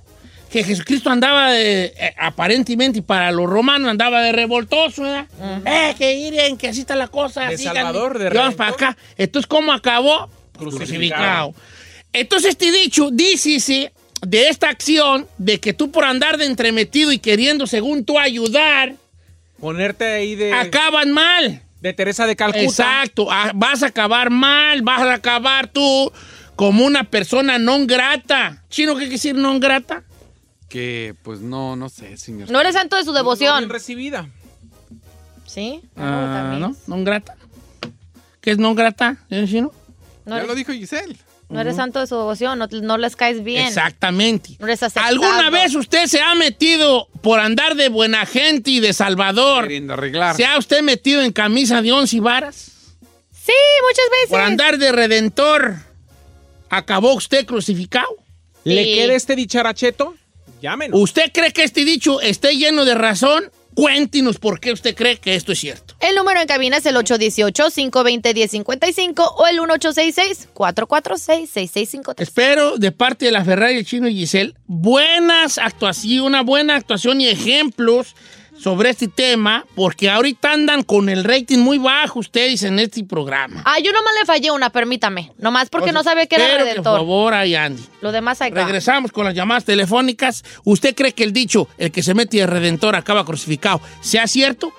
S1: Que Jesucristo andaba de, eh, aparentemente, y para los romanos andaba de revoltoso, ¿verdad? Eh, que miren, que así está la cosa.
S3: De
S1: síganme.
S3: Salvador, de
S1: vamos para acá. Entonces, ¿cómo acabó? Crucificado. Entonces, este dicho, dícese de esta acción de que tú por andar de entremetido y queriendo, según tú, ayudar,
S3: Ponerte ahí de,
S1: acaban mal.
S3: de Teresa de Calcuta.
S1: Exacto. Ah, Vas a acabar mal, vas a acabar tú como una persona non grata. ¿Chino qué quiere decir non grata?
S2: Que, pues no, no sé, señor.
S4: No eres santo de su
S3: No
S4: devoción.
S3: bien recibida.
S4: ¿Sí?
S1: Ah. ¿No? ¿Non grata? ¿Qué es non grata, señor chino?
S4: No
S2: ya
S4: eres,
S2: lo dijo Giselle.
S4: No eres santo de su devoción, no, no les caes bien.
S1: Exactamente.
S4: No.
S1: ¿Alguna vez usted se ha metido por andar de buena gente y de salvador?
S2: Queriendo arreglar.
S1: ¿Se ha usted metido en camisa de once varas?
S4: Sí, muchas veces.
S1: Por andar de redentor, ¿acabó usted crucificado?
S3: ¿Le queda este dicharacheto? Llámenos.
S1: ¿Usted cree que este dicho esté lleno de razón? Cuéntenos por qué usted cree que esto es cierto.
S4: El número en cabina es el 818-520-1055 o el 1866-446-6653.
S1: Espero de parte de la Ferrari, el chino y Giselle, buenas actuaciones, una buena actuación y ejemplos sobre este tema porque ahorita andan con el rating muy bajo ustedes en este programa.
S4: Ah, yo nomás le fallé una, permítame. Nomás porque no sabía que era
S1: Pero que, por
S4: redentor.
S1: favor, ahí Andy.
S4: Lo demás acá.
S1: Regresamos con las llamadas telefónicas. ¿Usted cree que el dicho, el que se mete de redentor acaba crucificado, sea cierto?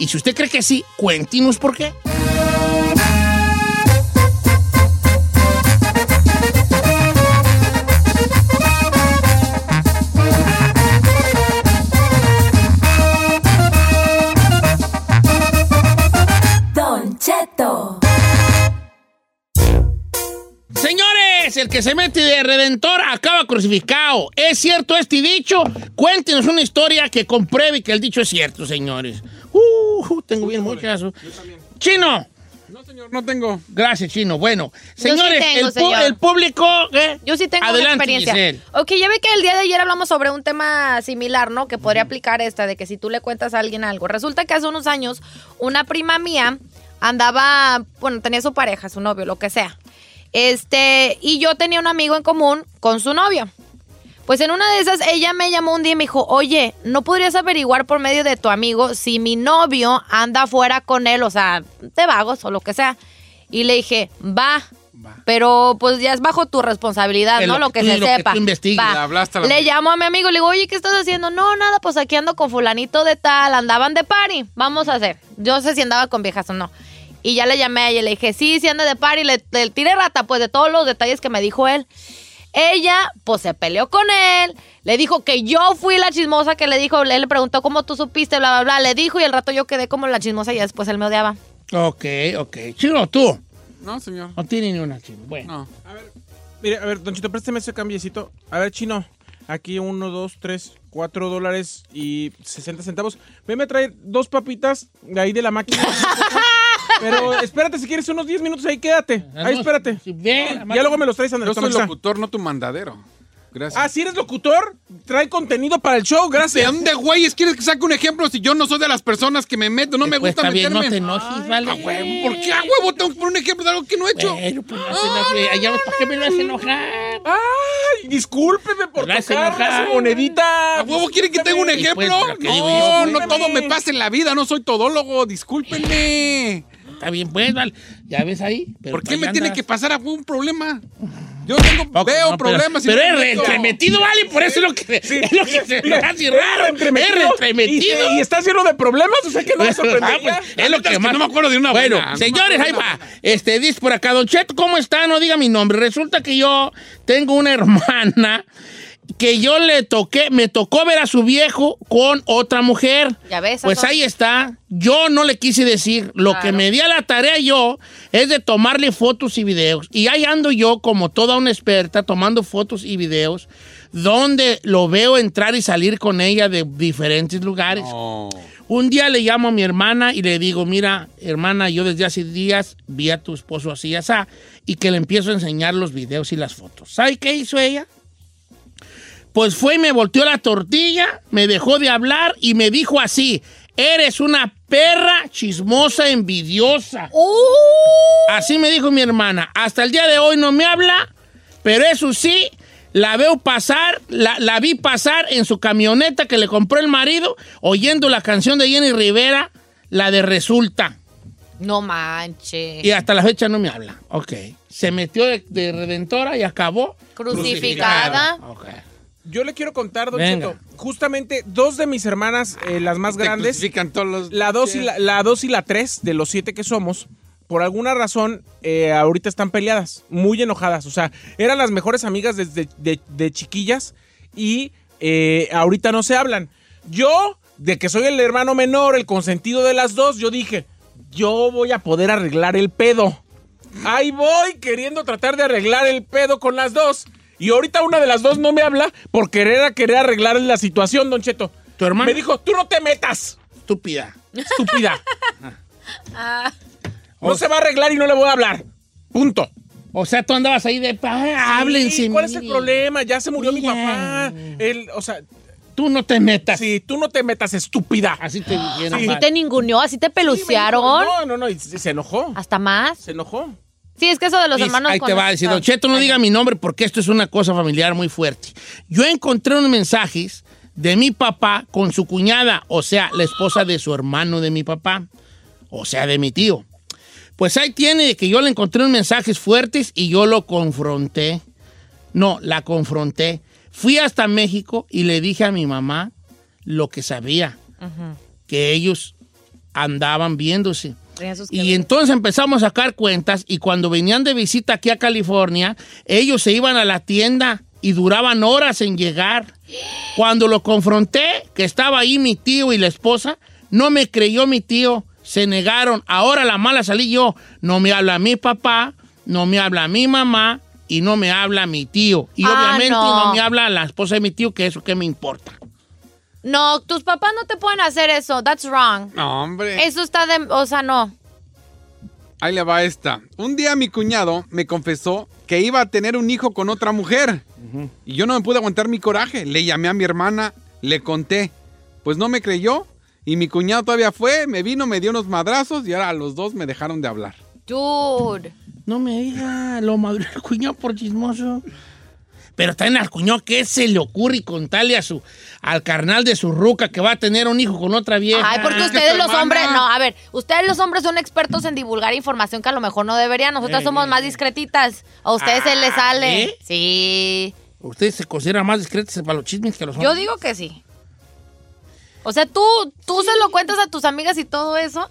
S1: Y si usted cree que sí, cuéntenos por qué.
S6: Don Cheto.
S1: Señores, el que se mete de redentor acaba crucificado. ¿Es cierto este dicho? Cuéntenos una historia que compruebe que el dicho es cierto, señores. Uh, tengo bien muchas. Chino.
S2: No, señor, no tengo.
S1: Gracias, Chino. Bueno,
S4: Yo sí
S1: señores,
S4: tengo,
S1: el, pu-
S4: señor.
S1: el público... ¿eh?
S4: Yo sí tengo
S1: Adelante,
S4: una experiencia.
S1: Giselle.
S4: Ok, ya ve que el día de ayer hablamos sobre un tema similar, ¿no? Que podría aplicar esta, de que si tú le cuentas a alguien algo. Resulta que hace unos años, una prima mía andaba, bueno, tenía su pareja, su novio, lo que sea. Este, y yo tenía un amigo en común con su novio. Pues en una de esas, ella me llamó un día y me dijo, oye, ¿no podrías averiguar por medio de tu amigo si mi novio anda fuera con él, o sea, de vagos o lo que sea? Y le dije, va. Pero pues ya es bajo tu responsabilidad,
S1: Es
S4: ¿no?
S1: lo
S4: Lo
S1: que tú-
S4: se
S1: lo que
S4: sepa.
S1: tú investigues.
S4: Va.
S1: Le la
S4: llamo a mi amigo y le digo, oye, ¿qué estás haciendo? No, nada, pues aquí ando con fulanito de tal, andaban de party. Vamos a hacer. Yo sé si andaba con viejas o no. Y ya le llamé a ella y le dije, sí, sí anda de party. Le, le tiré rata, pues, de todos los detalles que me dijo él. Ella, pues, se peleó con él. Le dijo que yo fui la chismosa que le dijo. Él le preguntó cómo tú supiste, bla, bla, bla. Le dijo y el rato yo quedé como la chismosa y después él me odiaba.
S1: Ok, ok. Chino, tú.
S2: No, señor.
S1: No tiene ni una, Chino. Bueno.
S3: Mire, a ver, Don Chito, présteme ese cambiecito. A ver, chino. Aquí uno, dos, tres, cuatro dólares y 60 centavos. Venme a traer dos papitas de ahí de la máquina. Pero espérate, si quieres unos 10 minutos ahí, quédate. Ahí, espérate.
S1: bien,
S3: ya luego me los traes, Andrés.
S2: Yo soy locutor, no tu mandadero. Gracias.
S3: Ah, si eres locutor, trae contenido para el show, gracias.
S2: ¿De dónde, güeyes, quieres que saque un ejemplo si yo no soy de las personas que me meto? No me
S1: Pues
S2: gusta
S1: está bien, no
S2: meterme.
S1: te enojes, ¿vale?
S2: A huevo, ¿por qué a huevo tengo que poner un ejemplo de algo que no he hecho?
S1: Bueno, pues no. Allá ¿para qué me lo hace enojar?
S3: Ay, discúlpeme por
S1: hace
S3: tocar monedita.
S2: ¿A huevo quieren que tenga un
S1: pues,
S2: ejemplo?
S1: ¿pero qué
S2: no,
S1: digo
S2: no todo me pasa en la vida, no soy todólogo, discúlpenme.
S1: Está bien, pues, vale. Ya ves ahí. Pero
S2: ¿Por qué me tiene que pasar a un problema? Yo tengo,
S1: Poco,
S2: veo
S1: no, pero-
S2: problemas. y
S1: Pero,
S2: no
S1: es reentremetido, vale, por eso es lo que, es lo que se me hace raro. Es
S3: Entremetido. Y, y está lleno de problemas, o sea que no me
S1: Ah,
S3: sorprendería.
S1: pues, es lo que más
S2: no me acuerdo de una
S1: Bueno,
S2: buena, no me
S1: señores, ahí va. Este, dice por acá, Don Cheto, ¿cómo está? No diga mi nombre. Resulta que yo tengo una hermana que yo le toqué, me tocó ver a su viejo con otra mujer.
S4: Ya ves,
S1: Pues ahí está. Yo no le quise decir. Lo que me di a la tarea yo es de tomarle fotos y videos. Y ahí ando yo como toda una experta tomando fotos y videos donde lo veo entrar y salir con ella de diferentes lugares. Un día le llamo a mi hermana y le digo, mira, hermana, yo desde hace días vi a tu esposo así, así, y que le empiezo a enseñar los videos y las fotos. ¿Sabe qué hizo ella? Pues fue y me volteó la tortilla, me dejó de hablar y me dijo así, eres una perra chismosa, envidiosa. Así me dijo mi hermana. Hasta el día de hoy no me habla, pero eso sí, la veo pasar, la, la vi pasar en su camioneta que le compró el marido, oyendo la canción de Jenny Rivera, la de Resulta.
S4: No manches.
S1: Y hasta la fecha no me habla. Ok. Se metió de, de redentora y acabó
S4: Crucificada.
S1: Ok.
S3: Yo le quiero contar, Don
S1: Venga.
S3: Cheto. Justamente dos de mis hermanas, eh, las más
S2: Te
S3: grandes,
S2: todos los...
S3: la 2 y la, la dos y la 3, de los siete que somos, por alguna razón, eh, ahorita están peleadas, muy enojadas. O sea, eran las mejores amigas desde de, de chiquillas y eh, ahorita no se hablan. Yo, de que soy el hermano menor, el consentido de las dos, yo dije, yo voy a poder arreglar el pedo. Ahí voy queriendo tratar de arreglar el pedo con las dos. Y ahorita una de las dos no me habla por querer a querer arreglar la situación, Don Cheto.
S1: ¿Tu hermano?
S3: Me dijo, tú no te metas.
S1: Estúpida.
S3: Estúpida.
S4: Ah,
S3: No se va a arreglar y no le voy a hablar. Punto.
S1: O sea, tú andabas ahí de... "Ah, háblense.
S3: Sí, ¿Cuál es el
S1: mire".
S3: problema? Ya se murió mi papá. Él, o sea,
S1: Tú no te metas.
S3: sí, tú no te metas, estúpida.
S1: Así te dijeron.
S4: así te ninguneó, así te pelucearon.
S3: No, no, no, y se enojó.
S4: Hasta más.
S3: Se enojó.
S4: Sí, es que eso de los hermanos.
S1: ahí te va a decir, Don Cheto, no diga mi nombre porque esto es una cosa familiar muy fuerte. Yo encontré unos mensajes de mi papá con su cuñada, o sea, la esposa de su hermano de mi papá, o sea, de mi tío. Pues ahí tiene que yo le encontré unos mensajes fuertes y yo lo confronté. No, la confronté. Fui hasta México y le dije a mi mamá lo que sabía, que ellos andaban viéndose. Y entonces empezamos a sacar cuentas y cuando venían de visita aquí a California, ellos se iban a la tienda y duraban horas en llegar. Cuando lo confronté, que estaba ahí mi tío y la esposa, no me creyó mi tío, se negaron. Ahora la mala salí yo. No me habla mi papá, no me habla mi mamá y no me habla mi tío. Y
S4: Ah,
S1: obviamente
S4: no.
S1: no. me habla la esposa de mi tío, que eso que me importa.
S4: No, tus papás no te pueden hacer eso. That's wrong.
S2: No, hombre.
S4: Eso está de. O sea, no.
S2: Ahí le va esta. Un día mi cuñado me confesó que iba a tener un hijo con otra mujer. Y yo no me pude aguantar mi coraje. Le llamé a mi hermana, le conté. Pues no me creyó. Y mi cuñado todavía fue, me vino, me dio unos madrazos y ahora los dos me dejaron de hablar.
S4: Dude.
S1: No me diga, lo madrió el cuñado por chismoso. Pero también al cuñado, ¿qué se le ocurre y contarle a su, al carnal de su ruca que va a tener un hijo con otra vieja?
S4: Ay, porque ustedes los hombres, no, a ver, ustedes los hombres son expertos en divulgar información que a lo mejor no deberían. Nosotras
S1: Eh,
S4: somos
S1: eh,
S4: más discretitas. A ustedes se les sale.
S1: ¿eh?
S4: Sí.
S1: ¿Ustedes se consideran más discretos para los chismes que los
S4: Yo
S1: hombres?
S4: digo que sí. O sea, tú, tú se lo cuentas a tus amigas y todo eso,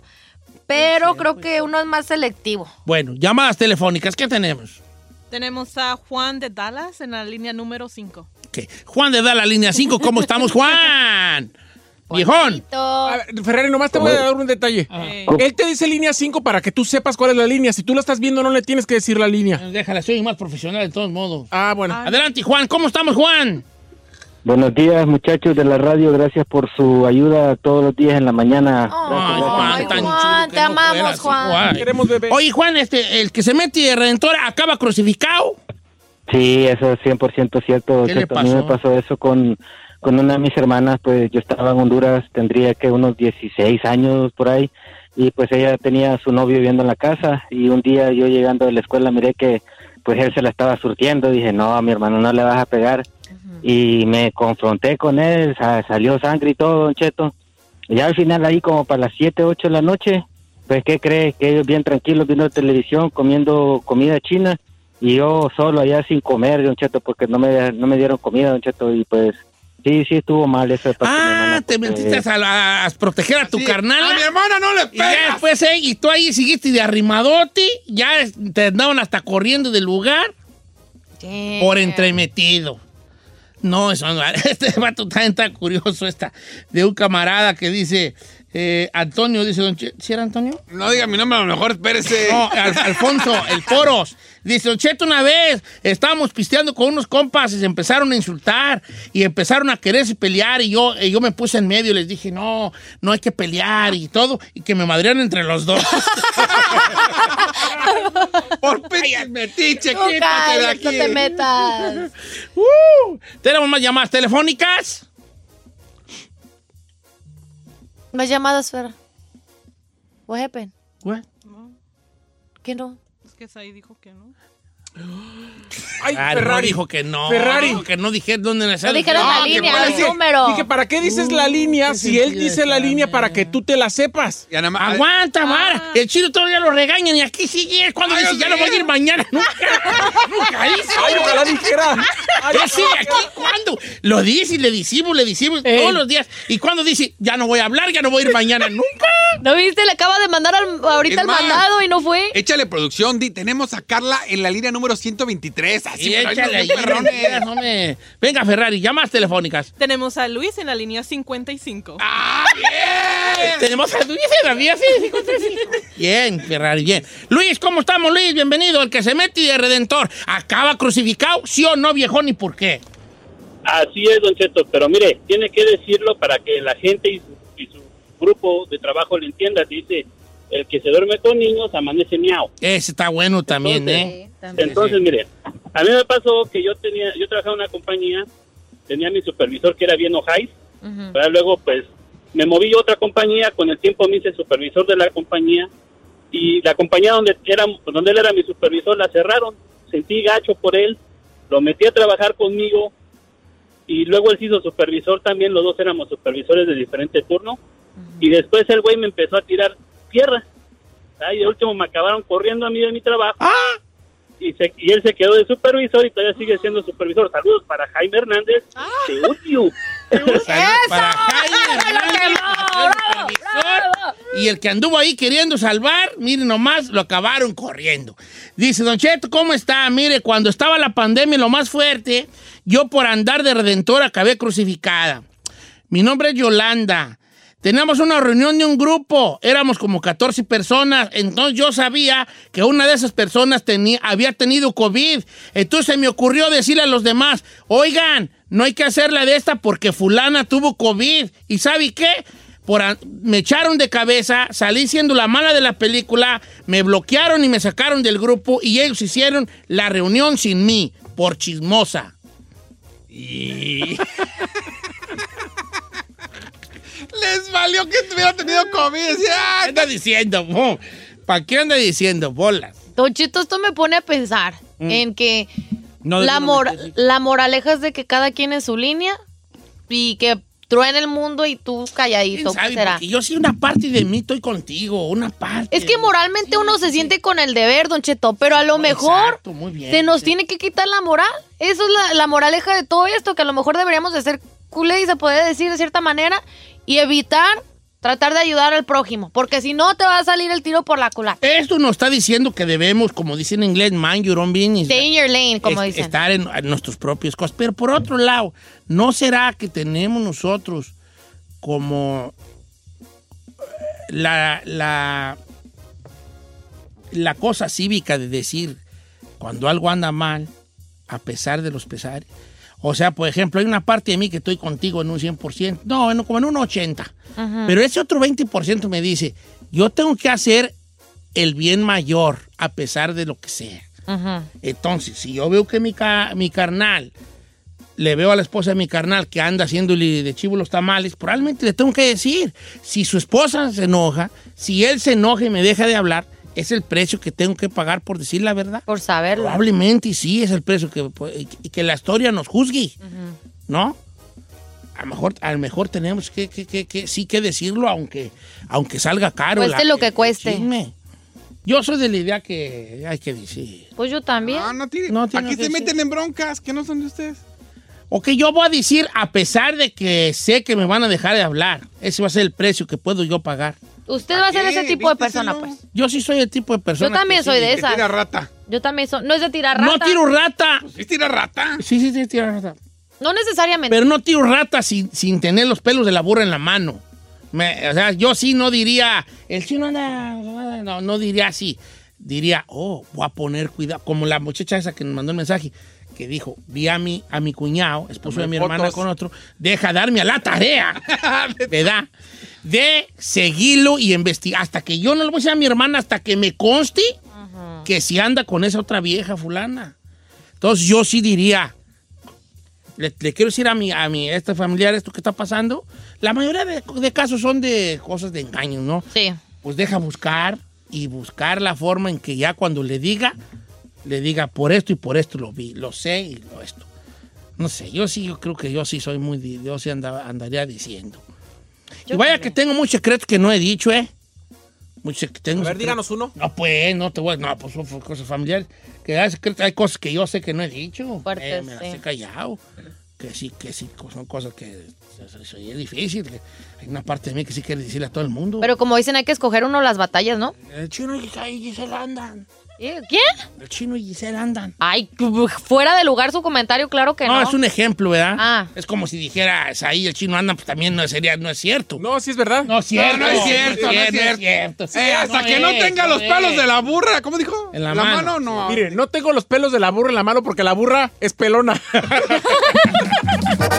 S4: pero creo que uno es más selectivo.
S1: Bueno, llamadas telefónicas, ¿qué tenemos?
S9: Tenemos a Juan de Dallas en la línea número 5.
S1: ¿Qué? Juan de da la línea 5, ¿cómo estamos, Juan? Viejón.
S3: A ver, Ferrari, nomás te voy a dar un detalle.
S9: Eh,
S3: Él te dice línea 5 para que tú sepas cuál es la línea. Si tú la estás viendo, no le tienes que decir la línea.
S1: Déjala, soy más profesional de todos modos.
S3: Ah, bueno.
S1: Adelante, Juan, ¿cómo estamos, Juan?
S11: Buenos días, muchachos de la radio. Gracias por su ayuda todos los días en la mañana.
S1: Ay, Juan, tan
S4: Juan, te amamos, Juan.
S3: Queremos bebé.
S1: Oye, Juan, este, el que se mete de redentor acaba crucificado.
S11: Sí, eso es 100% cierto.
S1: ¿Qué le
S11: Cheto. A mí me
S1: pasó?
S11: pasó eso con, con una de mis hermanas. Pues yo estaba en Honduras, tendría que unos 16 años por ahí. Y pues ella tenía a su novio viviendo en la casa. Y un día yo llegando de la escuela miré que pues él se la estaba surtiendo. Dije, no, a mi hermano no le vas a pegar. Y me confronté con él, sa- salió sangre y todo, don Cheto. Y ya al final ahí como para las 7, 8 de la noche, pues ¿qué cree? Que ellos bien tranquilos viendo televisión, comiendo comida china y yo solo allá sin comer, don Cheto, porque no me, no me dieron comida, don Cheto, y pues sí, sí estuvo mal eso
S1: Ah, te
S11: porque-
S1: metiste a, la- a proteger a tu carnal.
S2: A mi hermana no le
S1: Y ya
S2: pegas.
S1: después, eh, y tú ahí seguiste de arrimadote, ya te andaban hasta corriendo del lugar por entremetido. No, eso no. Este vato está curioso esta, de un camarada que dice, eh, Antonio, dice, don Che- ¿sí era Antonio?
S2: No diga mi nombre, a lo mejor espérese.
S1: No, Al- Alfonso, el Poros. Dice, Don Cheto, una vez estábamos pisteando con unos compas y se empezaron a insultar y empezaron a quererse pelear y yo, y yo me puse en medio y les dije, no, no hay que pelear y todo, y que me madrearon entre los dos.
S2: Por metiche,
S4: Tú
S2: quítate de aquí.
S4: no te metas.
S1: Uh, ¿Tenemos más llamadas telefónicas?
S4: Más llamadas, Fer. What happened?
S1: What?
S4: ¿Qué no?
S9: Es que Saí dijo que no.
S3: Ay,
S1: Ah, no,
S3: Ferrari.
S1: dijo que no.
S3: Ferrari.
S1: Dijo que no dije dónde le
S4: No dijeron la línea, el número.
S3: Dije, ¿para qué dices la línea si él dice la línea para que tú te la sepas?
S2: Ya nada más-
S1: Aguanta, Mara. El chino todavía lo regañan y aquí sigue. Cuando dice, ya no voy a ir mañana. Nunca. Nunca dice.
S3: Ay, ojalá dijera. Ay,
S1: Ya sigue aquí. ¿Cuándo? Lo dice y le decimos, le decimos todos los días. Y cuando dice, ya no voy a hablar, ya no voy a ir mañana. Nunca.
S4: ¿No viste? Le acaba de mandar al- ahorita
S2: Es
S4: el
S2: más,
S4: mandado y no fue.
S2: Échale producción, di. Tenemos a Carla en la línea número 123. Así,
S1: échale
S2: perrones.
S1: hombre. Venga, Ferrari, llamadas telefónicas.
S9: Tenemos a Luis en la línea 55.
S2: ¡Ah, bien!
S1: Tenemos a Luis en la vía 535. Bien, Ferrari, bien. Luis, ¿cómo estamos, Luis? Bienvenido, el que se mete y de Redentor. ¿Acaba crucificado? ¿Sí o no, viejón? ¿Y por qué?
S10: Así es, Don Cheto, pero mire, tiene que decirlo para que la gente y su, y su grupo de trabajo le entienda. Dice, el que se duerme con niños amanece miau.
S1: Ese está bueno también, ¿eh?
S10: Entonces, mire, a mí me pasó que yo tenía, yo trabajaba en una compañía, tenía mi supervisor que era bien ojais, pero luego pues me moví a otra compañía, con el tiempo me hice supervisor de la compañía y la compañía donde era, donde él era mi supervisor la cerraron, sentí gacho por él, lo metí a trabajar conmigo
S12: y luego él se hizo supervisor también, los dos éramos supervisores de diferente turno. Y después el güey me empezó a tirar tierra. Ah, Y de último me acabaron corriendo a mí de mi trabajo. Y, se- y él se quedó de supervisor y todavía sigue siendo supervisor. Saludos para Jaime Hernández de UTIU.
S1: Para Jaime Hernández, Y el que anduvo ahí queriendo salvar, mire nomás, lo acabaron corriendo. Dice, Don Cheto, ¿cómo está? Mire, cuando estaba la pandemia lo más fuerte, yo por andar de redentor acabé crucificada. Mi nombre es Yolanda. Teníamos una reunión de un grupo, éramos como 14 personas, entonces yo sabía que una de esas personas tenía, había tenido COVID. Entonces se me ocurrió decirle a los demás, oigan, no hay que hacerla de esta porque fulana tuvo COVID. ¿Y sabe qué? Por me echaron de cabeza, salí siendo la mala de la película, me bloquearon y me sacaron del grupo y ellos hicieron la reunión sin mí, por chismosa. Y...
S2: Les valió que hubiera tenido COVID. Decía, "Ah,
S1: ¿Qué anda diciendo? ¿Para qué anda diciendo bolas?
S4: Don Cheto, esto me pone a pensar
S1: Mm.
S4: en que
S1: No
S4: la,
S1: debieron
S4: mor-
S1: meterse.
S4: la moraleja es de que cada quien en su línea y que truene el mundo y tú calladito.
S1: ¿Quién sabe?
S4: ¿qué será?
S1: Porque yo sí una parte de mí estoy contigo, una parte.
S4: Es que moralmente uno se siente con el deber, Don Cheto, pero a lo mejor
S1: Exacto, muy bien,
S4: se nos
S1: sí.
S4: tiene que quitar la moral. Eso es la, la moraleja de todo esto, que a lo mejor deberíamos de ser culé y se puede decir de cierta manera y evitar tratar de ayudar al prójimo, porque si no te va a salir el tiro por la culata.
S1: Esto nos está diciendo que debemos, como dicen en inglés, mind your own business.
S4: Stay in your lane, como
S1: es-
S4: dicen.
S1: Estar en, en nuestras propias cosas. Pero por otro lado, ¿no será que tenemos nosotros como la, la, la cosa cívica de decir cuando algo anda mal, a pesar de los pesares? O sea, por ejemplo, hay una parte de mí que estoy contigo en un 100%, no, en- como en un 80%.
S4: Ajá.
S1: Pero ese otro 20% me dice, yo tengo que hacer el bien mayor a pesar de lo que sea.
S4: Ajá.
S1: Entonces, si yo veo que mi, ca- mi carnal, le veo a la esposa de mi carnal que anda haciéndole de chivo los tamales, probablemente le tengo que decir. Si su esposa se enoja, si él se enoja y me deja de hablar, es el precio que tengo que pagar por decir la verdad.
S4: Por saberlo.
S1: Probablemente y sí es el precio que, y que la historia nos juzgue, ¿no? A lo mejor, a lo mejor tenemos que, que- que- que sí que decirlo, aunque, aunque salga caro.
S4: Cueste lo que cueste.
S1: chisme. Yo soy de la idea que hay que decir.
S4: Pues yo también.
S2: No, no tiene.
S1: No tiene
S2: Aquí se meten en broncas que no son de ustedes.
S1: O que yo voy a decir a pesar de que sé que me van a dejar de hablar. Ese va a ser el precio que puedo yo pagar.
S4: Usted va a ser ese tipo de persona, pues.
S1: Yo sí soy el tipo de persona.
S4: Yo también
S1: sí,
S4: soy de esas.
S2: Tira rata.
S4: Yo también soy. No es de tirar rata.
S1: No tiro rata.
S2: ¿Sí tira rata?
S1: Sí, sí, sí, tiro rata.
S4: No necesariamente.
S1: Pero no tiro rata sin, sin tener los pelos de la burra en la mano. Me- o sea, yo sí no diría, el chino anda, no, no diría así. Diría, oh, voy a poner cuidado. Como la muchacha esa que nos mandó el mensaje, que dijo, vi a mi, a mi cuñado, esposo de mi hermana con otro, deja darme a la tarea, ¿verdad? De seguirlo y investigar. Hasta que yo no le voy a decir a mi hermana, hasta que me conste que si anda con esa otra vieja fulana. Entonces yo sí diría, le, le quiero decir a mi, a mi este familiar esto que está pasando. La mayoría de, de casos son de cosas de engaño, ¿no?
S4: Sí.
S1: Pues deja buscar y buscar la forma en que ya cuando le diga, le diga por esto y por esto lo vi, lo sé y lo esto. No sé, yo sí, yo creo que yo sí soy muy, yo sí andaba- andaría diciendo. y vaya que tengo muchos secretos que no he dicho, ¿eh? Muchos que tengo
S3: A ver,
S1: secretos.
S3: díganos uno.
S1: No, pues, no te voy a... No, pues son cosas familiares. Que hay, secretos, hay cosas que yo sé que no he dicho.
S4: Fuertes,
S1: Eh, me las
S4: sí.
S1: he callado. Que sí, que sí, son cosas que... es difícil. que Hay una parte de mí que sí quiere decirle a todo el mundo.
S4: Pero como dicen, hay que escoger uno las batallas, ¿no?
S1: El chino y y Gisela andan.
S4: ¿Eh? ¿Quién?
S1: El chino y Gisela andan.
S4: Ay, fuera de lugar su comentario, claro que no.
S1: No, es un ejemplo, ¿verdad?
S4: Ah.
S1: Es como si dijeras ahí el chino anda, pues también no sería, no es cierto.
S3: No, sí es verdad.
S1: No es cierto.
S2: No, no es cierto, no es cierto.
S1: cierto.
S2: Eh, hasta que no
S1: es,
S2: tenga los
S1: es.
S2: pelos de la burra. ¿Cómo dijo?
S1: En la mano.
S2: no.
S3: Mire, no tengo los pelos de la burra en la mano porque la burra es pelona.